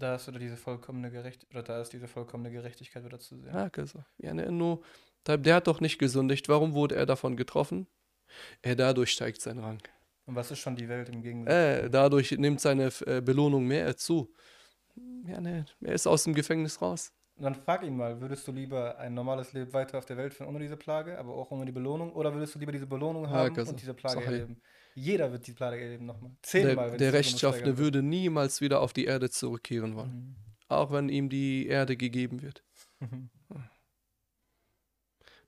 Da ist oder diese vollkommene Gerechtigkeit, oder da ist diese vollkommene Gerechtigkeit wieder zu sehen. Ja, also, ja, ne, nur, der hat doch nicht gesündigt. Warum wurde er davon getroffen? Er dadurch steigt sein Rang. Und was ist schon die Welt im Gegensatz? Äh, dadurch nimmt seine äh, Belohnung mehr zu. Ja, ne, er ist aus dem Gefängnis raus. Und dann frag ihn mal, würdest du lieber ein normales Leben weiter auf der Welt führen ohne diese Plage, aber auch ohne die Belohnung, oder würdest du lieber diese Belohnung haben ja, und diese Plage erleben? Jeder wird die Plage erleben nochmal. Zehnmal. Der, der Rechtschaffene würde niemals wieder auf die Erde zurückkehren wollen. Mhm. Auch wenn ihm die Erde gegeben wird.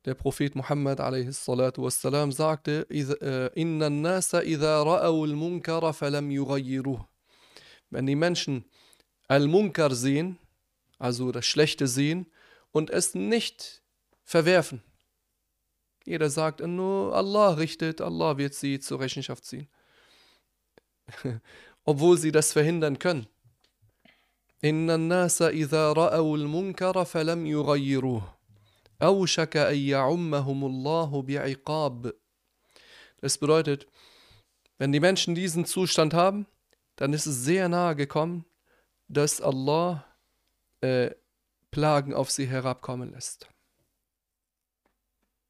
Der Prophet Muhammad wassalam, sagte, äh, Inna nasa idha ra'aw al-munkara falam yughayyiruh. Wenn die Menschen al-munkar sehen, also das Schlechte sehen, und es nicht verwerfen. Jeder sagt, nur Allah richtet, Allah wird sie zur Rechenschaft ziehen. Obwohl sie das verhindern können. Inna nasa idha ra'aw al-munkara falam yughayyiruh. Awshaka an ya'ummahumullahu bi'iqab. Das bedeutet, wenn die Menschen diesen Zustand haben, dann ist es sehr nahe gekommen, dass Allah äh, Plagen auf sie herabkommen lässt.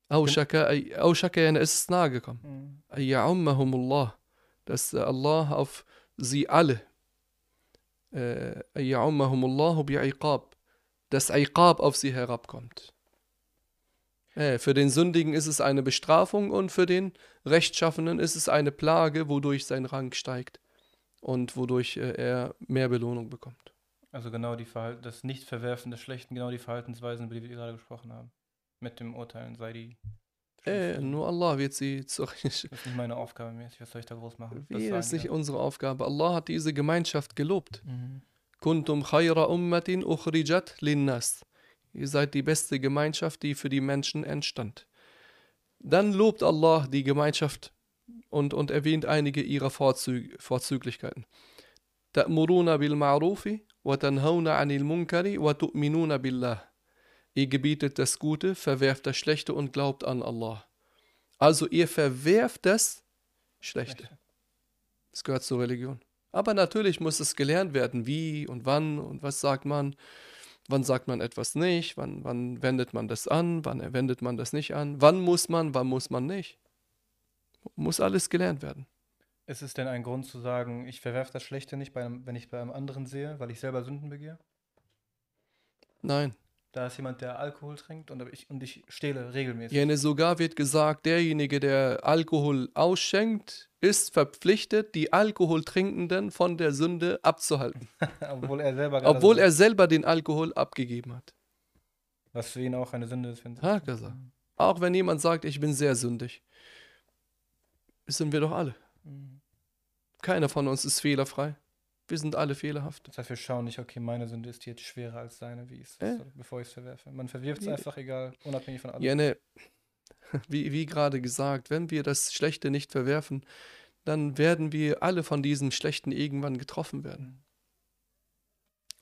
Aushaka, es ist nahe gekommen. Mhm. Dass Allah auf sie alle äh, dass Iqab auf sie herabkommt. Äh, für den Sündigen ist es eine Bestrafung und für den Rechtschaffenen ist es eine Plage, wodurch sein Rang steigt und wodurch äh, er mehr Belohnung bekommt. Also genau die Verhal das Nicht-Verwerfen des Schlechten, genau die Verhaltensweisen, über die wir gerade gesprochen haben mit dem Urteilen sei die. Äh, nur Allah wird sie zurecht. Das ist nicht meine Aufgabe mäßig, was soll ich da groß machen? Das ist nicht ja. unsere Aufgabe. Allah hat diese Gemeinschaft gelobt. Mhm. Kuntum khayra ummatin ukhrijat linnas. Ihr seid die beste Gemeinschaft, die für die Menschen entstand. Dann lobt Allah die Gemeinschaft und, und erwähnt einige ihrer Vorzüg Vorzüglichkeiten. Ta'muruna bil ma'rufi wa tanhauna 'anil munkari wa tu'minuna billah. Ihr gebietet das Gute, verwerft das Schlechte und glaubt an Allah. Also ihr verwerft das Schlechte. Das gehört zur Religion. Aber natürlich muss es gelernt werden, wie und wann und was sagt man. Wann sagt man etwas nicht? Wann, wann wendet man das an? Wann wendet man das nicht an? Wann muss man? Wann muss man nicht? Muss alles gelernt werden. Ist es denn ein Grund zu sagen, ich verwerfe das Schlechte nicht, bei einem, wenn ich bei einem anderen sehe, weil ich selber Sünden begehe? Nein. Da ist jemand, der Alkohol trinkt und ich, und ich stehle regelmäßig. Jene sogar wird gesagt, derjenige, der Alkohol ausschenkt, ist verpflichtet, die Alkoholtrinkenden von der Sünde abzuhalten. Obwohl er selber Obwohl er selber den Alkohol abgegeben hat. Was für ihn auch eine Sünde ist, finde ich. gesagt. Auch wenn jemand sagt, ich bin sehr sündig, sind wir doch alle. Mhm. Keiner von uns ist fehlerfrei. Wir sind alle fehlerhaft. Das heißt, wir schauen nicht, okay, meine Sünde ist jetzt schwerer als seine, wie es äh? bevor ich es verwerfe. Man verwirft es einfach egal, unabhängig von allem. Ja, ne, wie, wie gerade gesagt, wenn wir das Schlechte nicht verwerfen, dann werden wir alle von diesem Schlechten irgendwann getroffen werden.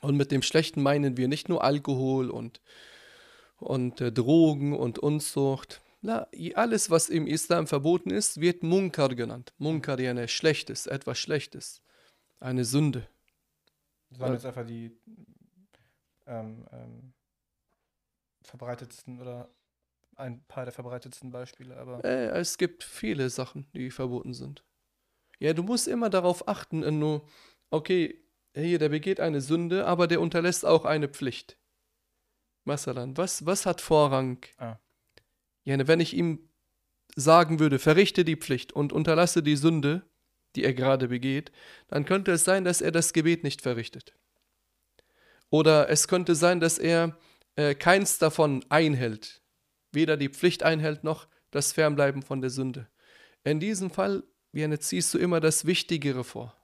Und mit dem Schlechten meinen wir nicht nur Alkohol und, und äh, Drogen und Unzucht. Na, alles, was im Islam verboten ist, wird Munkar genannt. Munkar, ja, ne, Schlechtes, etwas Schlechtes eine Sünde. Das waren jetzt einfach die ähm, ähm, verbreitetsten oder ein paar der verbreitetsten Beispiele, aber. Äh, es gibt viele Sachen, die verboten sind. Ja, du musst immer darauf achten, äh, nur, okay, hier, der begeht eine Sünde, aber der unterlässt auch eine Pflicht. Masalan, was, was hat Vorrang? Ah. Ja, wenn ich ihm sagen würde, verrichte die Pflicht und unterlasse die Sünde, die er gerade begeht, dann könnte es sein, dass er das Gebet nicht verrichtet. Oder es könnte sein, dass er äh, keins davon einhält, weder die Pflicht einhält noch das Fernbleiben von der Sünde. In diesem Fall, Jene, ziehst du immer das Wichtigere vor.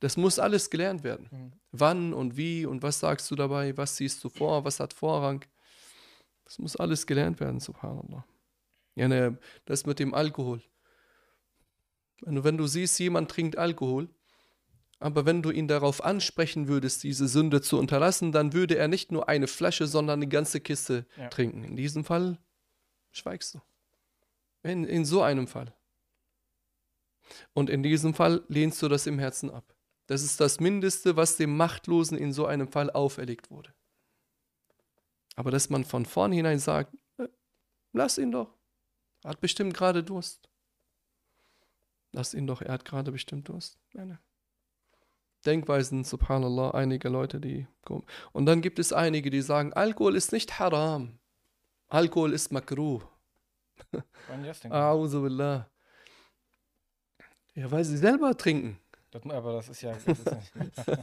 Das muss alles gelernt werden. Mhm. Wann und wie und was sagst du dabei, was siehst du vor, was hat Vorrang. Das muss alles gelernt werden, subhanallah. Jene, das mit dem Alkohol. Wenn du siehst, jemand trinkt Alkohol, aber wenn du ihn darauf ansprechen würdest, diese Sünde zu unterlassen, dann würde er nicht nur eine Flasche, sondern eine ganze Kiste ja. trinken. In diesem Fall schweigst du. In, in so einem Fall. Und in diesem Fall lehnst du das im Herzen ab. Das ist das Mindeste, was dem Machtlosen in so einem Fall auferlegt wurde. Aber dass man von vornherein sagt, äh, lass ihn doch. Er hat bestimmt gerade Durst. Lass ihn doch, er hat gerade bestimmt Durst. Meine Denkweisen, subhanallah, einige Leute, die kommen. Und dann gibt es einige, die sagen, Alkohol ist nicht haram. Alkohol ist makruh. Billah. Ja, weil sie selber trinken. Das, aber das ist ja. Das ist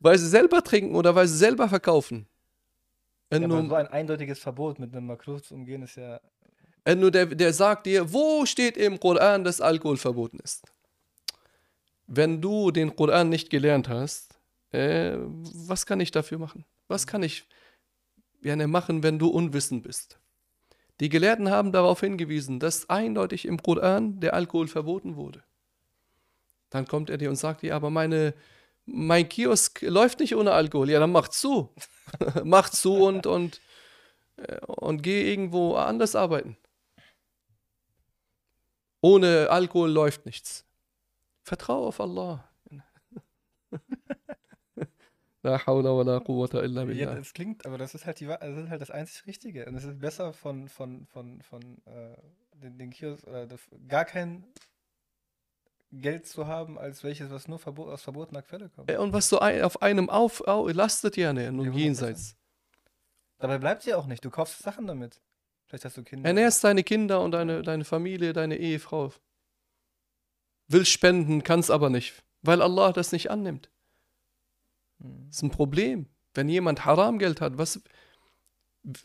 weil sie selber trinken oder weil sie selber verkaufen. Ja, so ein eindeutiges Verbot mit einem Makruh zu umgehen ist ja. Ennu der, der sagt dir, wo steht im Koran, dass Alkohol verboten ist? Wenn du den Koran nicht gelernt hast, äh, was kann ich dafür machen? Was kann ich gerne machen, wenn du unwissend bist? Die Gelehrten haben darauf hingewiesen, dass eindeutig im Koran der Alkohol verboten wurde. Dann kommt er dir und sagt dir, aber meine, mein Kiosk läuft nicht ohne Alkohol. Ja, dann mach zu. mach zu und, und, äh, und geh irgendwo anders arbeiten. Ohne Alkohol läuft nichts. Vertraue auf Allah. La hawla wa la quwwata illa Ja, billah. das klingt, aber das ist halt die, das ist halt das einzig Richtige. Und es ist besser von, von, von, von äh, den, den Kiosk oder das, gar kein Geld zu haben, als welches, was nur verbo aus verbotener Quelle kommt. Äh, Und was so ein, auf einem auf, au, lastet ja ne, nun Ja, 100%. jenseits. Dabei bleibt ja auch nicht. Du kaufst Sachen damit. Vielleicht hast du Kinder. Ernährst deine Kinder und deine, deine Familie, deine Ehefrau. Will spenden, kann's aber nicht, weil Allah das nicht annimmt. Hm. Das ist ein Problem. Wenn jemand Haramgeld hat, was.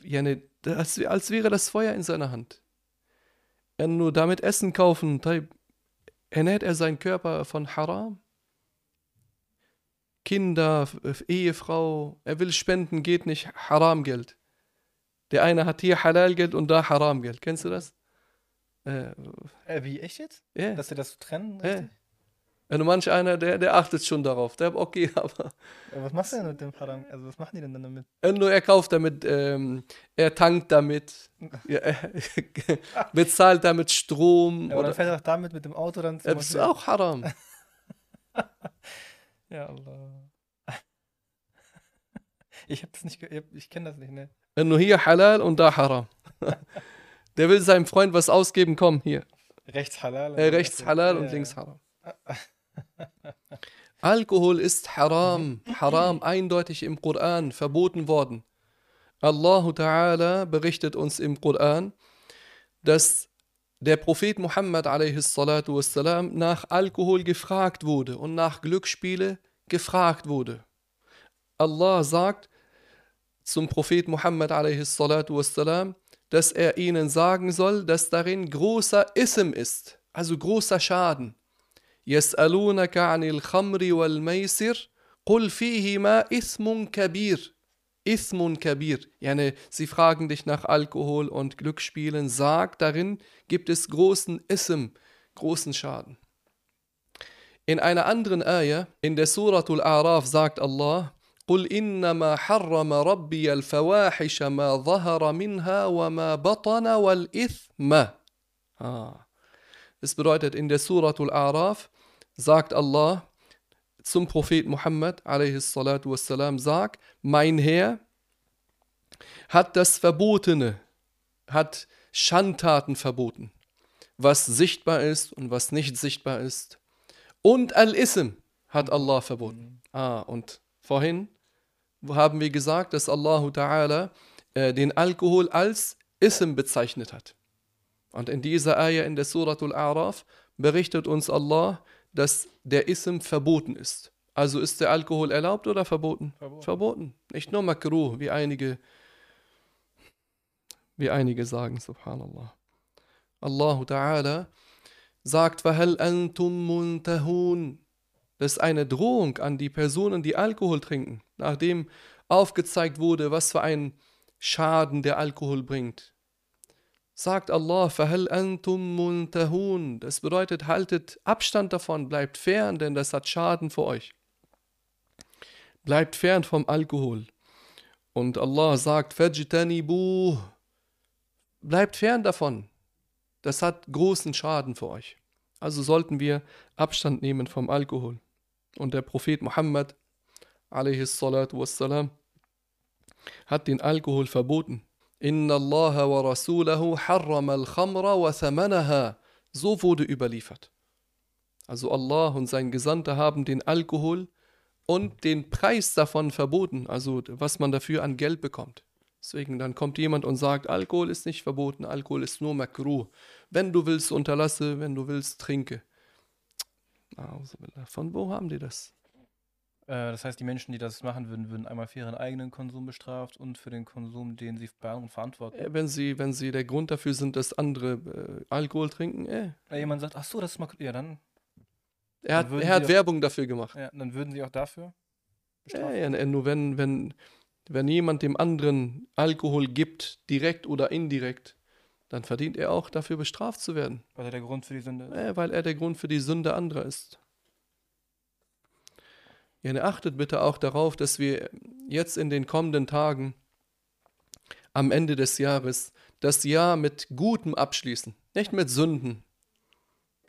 Ja, ne, das, als wäre das Feuer in seiner Hand. Er nur damit Essen kaufen, ernährt er seinen Körper von Haram? Kinder, Ehefrau, er will spenden, geht nicht, Haramgeld. Der eine hat hier Halalgeld und da Haramgeld. Kennst du das? Äh, Äh, wie, echt jetzt? ja. Dass sie das so trennen? Ja. Richtig? Und manch einer, der, der achtet schon darauf. Der, okay, aber Aber was machst du denn mit dem Haram? Also, was machen die denn dann damit? Äh, Nur er kauft damit, ähm, er tankt damit, ja, er bezahlt damit Strom. Ja, aber dann oder, fährt er auch damit mit dem Auto dann zum das ist auch Haram. Ja, Allah. Ich hab das nicht, ich, ich kenne das nicht, ne? Nur hier Halal und da Haram. Der will seinem Freund was ausgeben, komm, hier. Rechts halal. Äh, rechts Halal und Ja, links. Haram. Alkohol ist Haram. Haram eindeutig im Koran verboten worden. Allah Ta'ala berichtet uns im Koran, dass der Prophet Muhammad a.s. nach Alkohol gefragt wurde und nach Glücksspiele gefragt wurde. Allah sagt zum Prophet Muhammad wassalam, dass er ihnen sagen soll, dass darin großer Ism ist, also großer Schaden. Yas'alunaka anil khamri wal maisir, qul fihima ismun kabir. Ismun kabir. Yani, sie fragen dich nach Alkohol und Glücksspielen. Sag, darin gibt es großen Ism, großen Schaden. In einer anderen Ayah, in der Suratul Araf, sagt Allah, قل إنما حرم ربي الفواحش ما ظهر منها وما بطن والإثم ah. Das bedeutet, in der Suratul A'raf sagt Allah zum Prophet Muhammad, wassalam, sag, mein Herr hat das Verbotene, hat Schandtaten verboten, was sichtbar ist und was nicht sichtbar ist. Und Al-Ism hat Allah verboten. Ah, und vorhin haben wir gesagt, dass Allah Ta'ala äh, den Alkohol als Ism bezeichnet hat. Und in dieser Ayah in der Suratul A'raf berichtet uns Allah, dass der Ism verboten ist. Also ist der Alkohol erlaubt oder verboten? Verboten. Verboten. Nicht nur Makruh, wie einige, wie einige sagen, subhanallah. Allah Ta'ala sagt, وَهَلْ أَنْتُمْ مُنْتَهُونَ Das ist eine Drohung an die Personen, die Alkohol trinken, nachdem aufgezeigt wurde, was für einen Schaden der Alkohol bringt. Sagt Allah, فَهَلْ أَنْتُمْ مُنْتَهُونَ Das bedeutet, haltet Abstand davon, bleibt fern, denn das hat Schaden für euch. Bleibt fern vom Alkohol. Und Allah sagt, فَجْتَنِبُوهُ Bleibt fern davon. Das hat großen Schaden für euch. Also sollten wir Abstand nehmen vom Alkohol. Und der Prophet Muhammad wassalam, hat den Alkohol verboten. Inna Allah wa Rasulahu harrama al-khamra wa thamanaha. So wurde überliefert. Also Allah und sein Gesandter haben den Alkohol und den Preis davon verboten, also was man dafür an Geld bekommt. Deswegen dann kommt jemand und sagt, Alkohol ist nicht verboten, Alkohol ist nur makruh. Wenn du willst, unterlasse, wenn du willst, trinke. Auzubillah. Von wo haben die das? Äh, das heißt, die Menschen, die das machen würden, würden einmal für ihren eigenen Konsum bestraft und für den Konsum, den sie bei anderen verantworten. Äh, wenn, sie, wenn sie der Grund dafür sind, dass andere äh, Alkohol trinken, äh. Wenn jemand sagt, ach so, das ist mal, ja dann, Er hat, Dann er hat auch- Werbung dafür gemacht. ja, dann würden sie auch dafür bestraft. Ja, ja, nur wenn, wenn, wenn jemand dem anderen Alkohol gibt, direkt oder indirekt, dann verdient er auch dafür bestraft zu werden. Was ja der Grund für die Sünde ist. Äh, weil er der Grund für die Sünde anderer ist. Ja, ne, achtet bitte auch darauf, dass wir jetzt in den kommenden Tagen am Ende des Jahres das Jahr mit Gutem abschließen, nicht mit Sünden.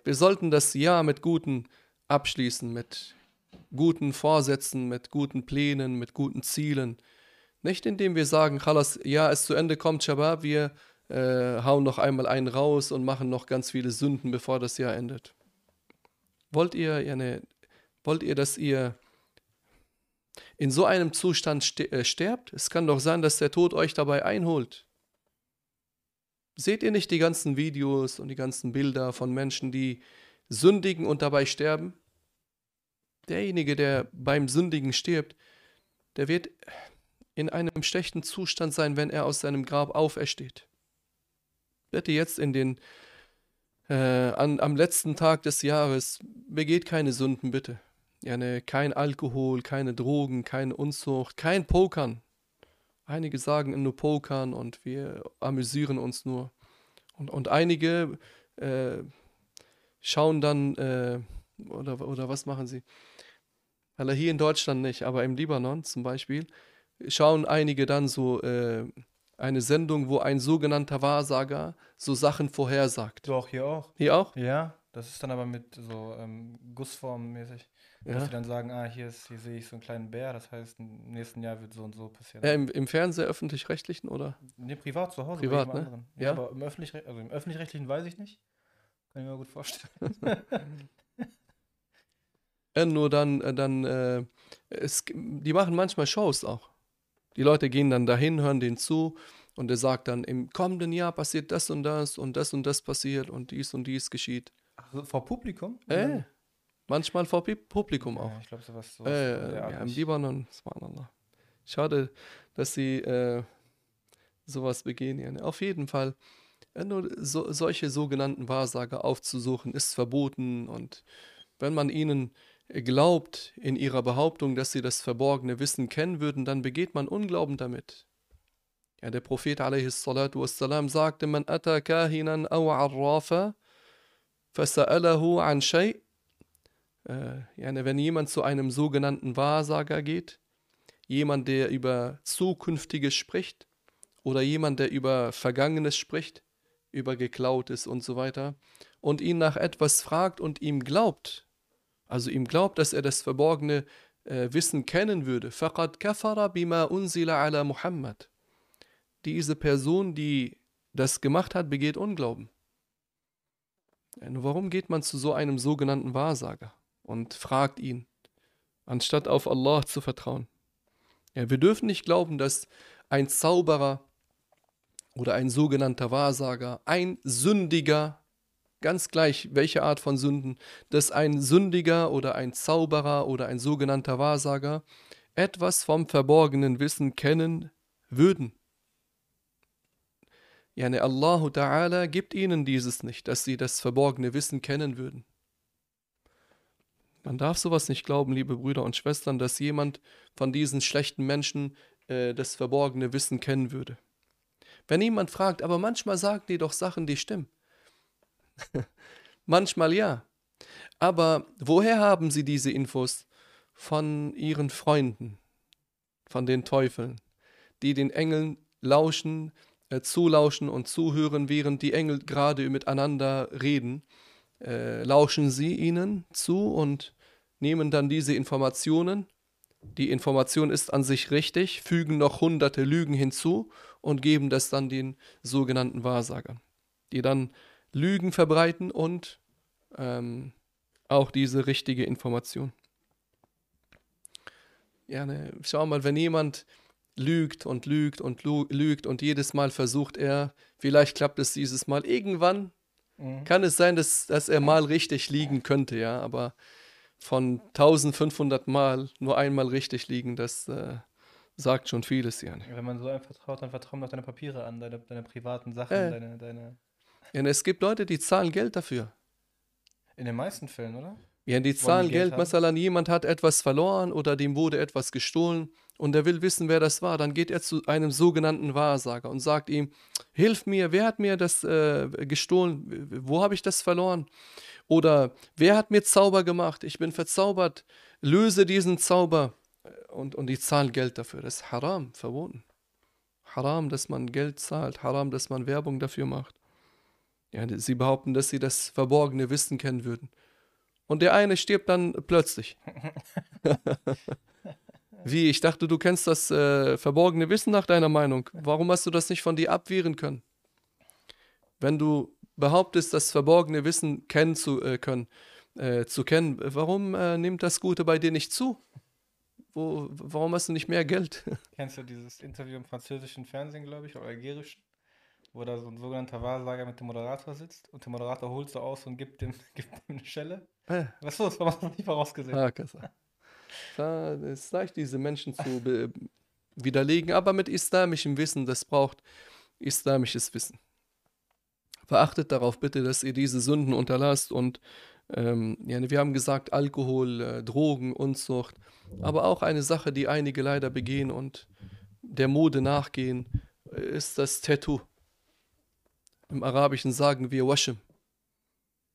Wir sollten das Jahr mit Guten abschließen, mit guten Vorsätzen, mit guten Plänen, mit guten Zielen. Nicht indem wir sagen, Chalas, Jahr ist zu Ende, kommt Shabab, wir äh, hauen noch einmal einen raus und machen noch ganz viele Sünden, bevor das Jahr endet. Wollt ihr, ja, ne, wollt ihr, dass ihr in so einem Zustand ste äh, sterbt? Es kann doch sein, dass der Tod euch dabei einholt. Seht ihr nicht die ganzen Videos und die ganzen Bilder von Menschen, die sündigen und dabei sterben? Derjenige, der beim Sündigen stirbt, der wird in einem schlechten Zustand sein, wenn er aus seinem Grab aufersteht. Bitte jetzt in den äh, an, am letzten Tag des Jahres begeht keine Sünden, bitte. Ja, ne, kein Alkohol, keine Drogen, keine Unzucht, kein Pokern. Einige sagen nur Pokern und wir amüsieren uns nur. Und, und einige äh, schauen dann, äh, oder, oder was machen sie? Also hier in Deutschland nicht, aber im Libanon zum Beispiel, schauen einige dann so äh, eine Sendung, wo ein sogenannter Wahrsager so Sachen vorhersagt. Doch, hier auch. Hier auch? Ja, das ist dann aber mit so ähm, Gussformen mäßig. Dass Ja. sie dann sagen, ah, hier, ist, hier sehe ich so einen kleinen Bär, das heißt, im nächsten Jahr wird so und so passieren. Ja, im, Im Fernseher öffentlich-rechtlichen oder? Nee, privat zu Hause. Privat, ne? anderen. Ja, Ja. aber im öffentlich also im öffentlich-rechtlichen weiß ich nicht. Kann ich mir gut vorstellen. Äh, nur dann, äh, dann äh, es, die machen manchmal Shows auch. Die Leute gehen dann dahin, hören den zu und er sagt dann, im kommenden Jahr passiert das und das und das und das passiert und dies und dies geschieht. Ach, so, vor Publikum? Äh, manchmal vor Publikum auch. Ja, ich glaube, sowas, sowas Äh, ja, im. Libanon, subhanallah. Schade, dass sie äh, sowas begehen. Ja. ne? Auf jeden Fall, äh, nur so, solche sogenannten Wahrsager aufzusuchen, ist verboten. Und wenn man ihnen glaubt in ihrer Behauptung, dass sie das verborgene Wissen kennen würden, dann begeht man Unglauben damit. Ja, der Prophet a.s. sagte, man ata kahinan aw arrafa, fasa'alahu an shay' äh, ja, ne, wenn jemand zu einem sogenannten Wahrsager geht, jemand, der über Zukünftiges spricht oder jemand, der über Vergangenes spricht, über Geklautes und so weiter, und ihn nach etwas fragt und ihm glaubt, also ihm glaubt, dass er das verborgene äh, Wissen kennen würde, فَقَدْ كَفَرَ بِمَا أُنزِلَ عَلَى Muhammad. Diese Person, die das gemacht hat, begeht Unglauben. Ja, nur warum geht man zu so einem sogenannten Wahrsager und fragt ihn, anstatt auf Allah zu vertrauen? Ja, wir dürfen nicht glauben, dass ein Zauberer oder ein sogenannter Wahrsager, ein Sündiger, ganz gleich welche Art von Sünden, dass ein Sündiger oder ein Zauberer oder ein sogenannter Wahrsager etwas vom verborgenen Wissen kennen würden. Yani Allahu Ta'ala gibt ihnen dieses nicht, dass sie das verborgene Wissen kennen würden. Man darf sowas nicht glauben, liebe Brüder und Schwestern, dass jemand von diesen schlechten Menschen äh, das verborgene Wissen kennen würde. Wenn jemand fragt, aber manchmal sagen die doch Sachen, die stimmen. manchmal ja. Aber woher haben sie diese Infos? Von ihren Freunden, von den Teufeln, die den Engeln lauschen, äh, zulauschen und zuhören, während die Engel gerade miteinander reden. Äh, lauschen sie ihnen zu und nehmen dann diese Informationen. Die Information ist an sich richtig, fügen noch hunderte Lügen hinzu und geben das dann den sogenannten Wahrsagern, die dann Lügen verbreiten und ähm, auch diese richtige Information. Ja, ne, schau mal, wenn jemand lügt und lügt und lügt und jedes Mal versucht er, vielleicht klappt es dieses Mal, irgendwann Mhm. kann es sein, dass, dass er mal richtig liegen könnte, ja, aber von 1500 Mal nur einmal richtig liegen, das äh, sagt schon vieles, ja. Wenn man so einem vertraut, dann vertrauen doch deine Papiere an, deine, deine privaten Sachen, Äh. deine, deine. Ja. Es gibt Leute, die zahlen Geld dafür. In den meisten Fällen, oder? Ja, die die zahlen Geld Geld, haben? Masalan, jemand hat etwas verloren oder dem wurde etwas gestohlen und er will wissen, wer das war. Dann geht er zu einem sogenannten Wahrsager und sagt ihm, hilf mir, wer hat mir das äh, gestohlen? Wo habe ich das verloren? Oder wer hat mir Zauber gemacht? Ich bin verzaubert, löse diesen Zauber. Und, und die zahlen Geld dafür. Das ist haram, verboten. Haram, dass man Geld zahlt, haram, dass man Werbung dafür macht. Ja, sie behaupten, dass sie das verborgene Wissen kennen würden. Und der eine stirbt dann plötzlich. Wie? Ich dachte, du kennst das äh, verborgene Wissen nach deiner Meinung. Warum hast du das nicht von dir abwehren können? Wenn du behauptest, das verborgene Wissen kennen zu äh, können, äh, zu kennen, warum äh, nimmt das Gute bei dir nicht zu? Wo, warum hast du nicht mehr Geld? Kennst du dieses Interview im französischen Fernsehen, glaube ich, oder algerischen, wo da so ein sogenannter Wahrsager mit dem Moderator sitzt und der Moderator holt so aus und gibt dem, gibt dem eine Schelle? Äh, Weißt du, das war noch nie vorausgesehen. ah, Kassa. Da, Es ist leicht, diese Menschen zu widerlegen, aber mit islamischem Wissen, das braucht islamisches Wissen. Verachtet darauf bitte, dass ihr diese Sünden unterlasst und ähm, ja, wir haben gesagt, Alkohol, äh, Drogen, Unzucht, aber auch eine Sache, die einige leider begehen und der Mode nachgehen, äh, ist das Tattoo. Im Arabischen sagen wir Washim.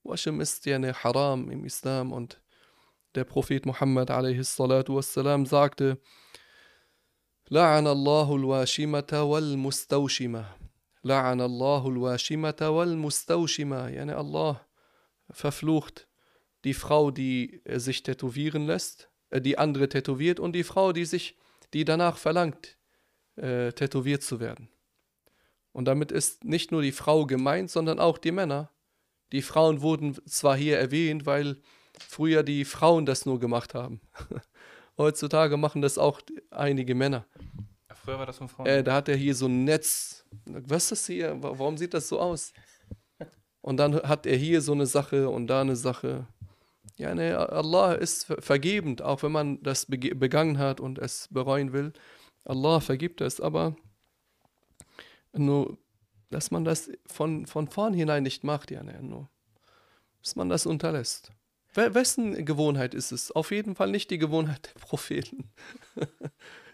Washim ist ja eine Haram im Islam und der Prophet Muhammad a.s. sagte, لعن الله الواشمة والمستوشمة لعن الله الواشمة والمستوشمة يعني Allah verflucht die Frau, die äh, sich tätowieren lässt, äh, die andere tätowiert und die Frau, die sich, die danach verlangt, äh, tätowiert zu werden. Und damit ist nicht nur die Frau gemeint, sondern auch die Männer. Die Frauen wurden zwar hier erwähnt, weil früher die Frauen das nur gemacht haben. Heutzutage machen das auch einige Männer. Früher war das von Frauen. Äh, da hat er hier so ein Netz. Was ist das hier? Wa- Warum sieht das so aus? Und dann hat er hier so eine Sache und da eine Sache. Ja, ne, Allah ist ver- vergebend, auch wenn man das begangen hat und es bereuen will. Allah vergibt es, aber nur, dass man das von, von vornherein nicht macht, ja, ne, nur, dass man das unterlässt. We- Wessen Gewohnheit ist es? Auf jeden Fall nicht die Gewohnheit der Propheten.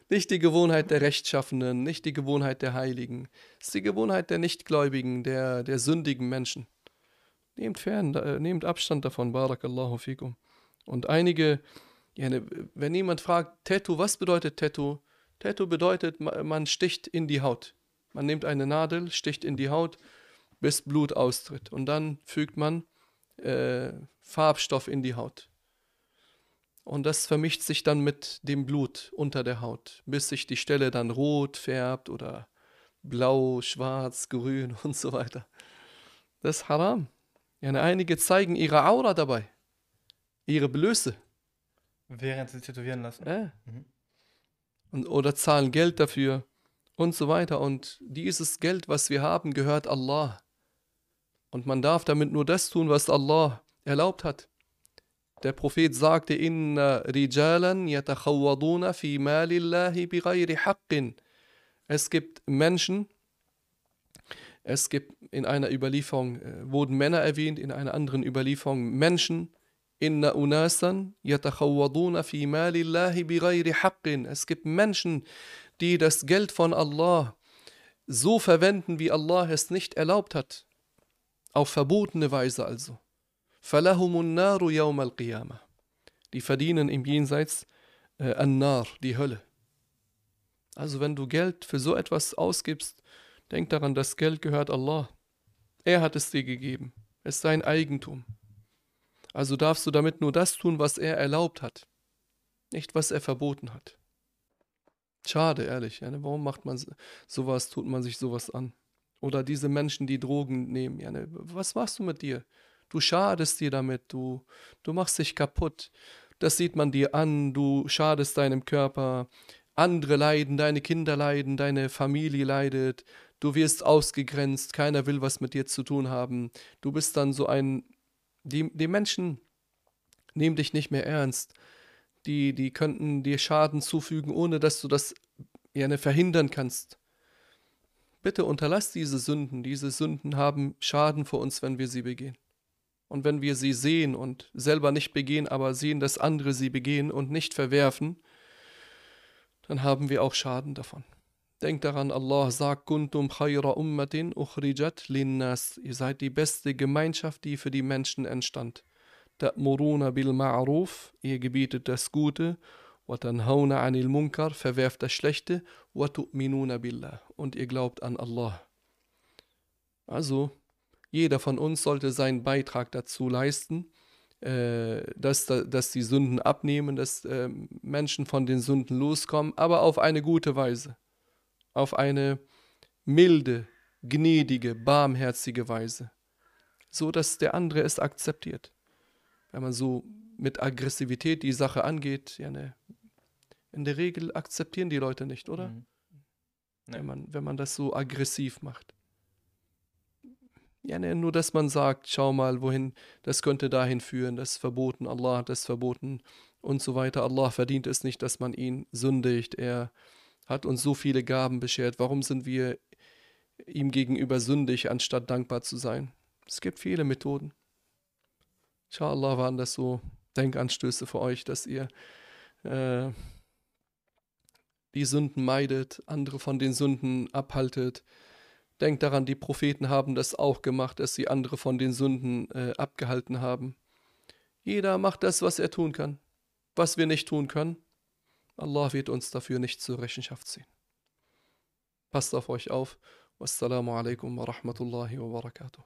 Nicht die Gewohnheit der Rechtschaffenen, nicht die Gewohnheit der Heiligen. Es ist die Gewohnheit der Nichtgläubigen, der, der sündigen Menschen. Nehmt fern, äh, nehmt Abstand davon, Barakallahu fikum. Und einige, ja, ne, wenn jemand fragt, Tattoo, was bedeutet Tattoo? Tattoo bedeutet, ma- man sticht in die Haut. Man nimmt eine Nadel, sticht in die Haut, bis Blut austritt. Und dann fügt man äh, Farbstoff in die Haut. Und das vermischt sich dann mit dem Blut unter der Haut, bis sich die Stelle dann rot färbt oder blau, schwarz, grün und so weiter. Das ist haram. Ja, einige zeigen ihre Aura dabei, ihre Blöße. Während sie tätowieren lassen. Äh. Mhm. Und, oder zahlen Geld dafür und so weiter. Und dieses Geld, was wir haben, gehört Allah. Und man darf damit nur das tun, was Allah erlaubt hat. Der Prophet sagte, Inna rijalan fi malillahi. Es gibt Menschen, es gibt in einer Überlieferung, äh, wurden Männer erwähnt, in einer anderen Überlieferung Menschen, Inna unasan fi malillahi. Es gibt Menschen, die das Geld von Allah so verwenden, wie Allah es nicht erlaubt hat. Auf verbotene Weise also. Die verdienen im Jenseits äh, an-nar, die Hölle. Also wenn du Geld für so etwas ausgibst, denk daran, das Geld gehört Allah. Er hat es dir gegeben. Es ist sein Eigentum. Also darfst du damit nur das tun, was er erlaubt hat, nicht was er verboten hat. Schade, ehrlich. Ja, ne? Warum macht man so- sowas, tut man sich sowas an? Oder diese Menschen, die Drogen nehmen. Ja, ne? Was machst du mit dir? Du schadest dir damit, du, du machst dich kaputt. Das sieht man dir an, du schadest deinem Körper. Andere leiden, deine Kinder leiden, deine Familie leidet. Du wirst ausgegrenzt, keiner will was mit dir zu tun haben. Du bist dann so ein. Die, die Menschen nehmen dich nicht mehr ernst. Die, die könnten dir Schaden zufügen, ohne dass du das ja, verhindern kannst. Bitte unterlass diese Sünden. Diese Sünden haben Schaden für uns, wenn wir sie begehen. Und wenn wir sie sehen und selber nicht begehen, aber sehen, dass andere sie begehen und nicht verwerfen, dann haben wir auch Schaden davon. Denkt daran, Allah sagt, Kuntum khayra ummatin ukhrijat linnas. Ihr seid die beste Gemeinschaft, die für die Menschen entstand. Ta'muruna bil Ma'ruf, ihr gebietet das Gute, wa tanhauna anil Munkar, verwerft das Schlechte, wa tu'minuna billah, und ihr glaubt an Allah. Also, jeder von uns sollte seinen Beitrag dazu leisten, äh, dass, dass die Sünden abnehmen, dass äh, Menschen von den Sünden loskommen, aber auf eine gute Weise, auf eine milde, gnädige, barmherzige Weise, so dass der andere es akzeptiert. Wenn man so mit Aggressivität die Sache angeht, ja, ne, in der Regel akzeptieren die Leute nicht, oder? Mhm. Nee. Wenn, man, wenn man das so aggressiv macht. Ja, ne, nur dass man sagt, schau mal, wohin, das könnte dahin führen, das ist verboten, Allah hat es verboten und so weiter. Allah verdient es nicht, dass man ihn sündigt. Er hat uns so viele Gaben beschert. Warum sind wir ihm gegenüber sündig, anstatt dankbar zu sein? Es gibt viele Methoden. Inshallah waren das so Denkanstöße für euch, dass ihr äh, die Sünden meidet, andere von den Sünden abhaltet. Denkt daran, die Propheten haben das auch gemacht, dass sie andere von den Sünden äh, abgehalten haben. Jeder macht das, was er tun kann. Was wir nicht tun können, Allah wird uns dafür nicht zur Rechenschaft ziehen. Passt auf euch auf. Wassalamu alaikum wa rahmatullahi wa barakatuh.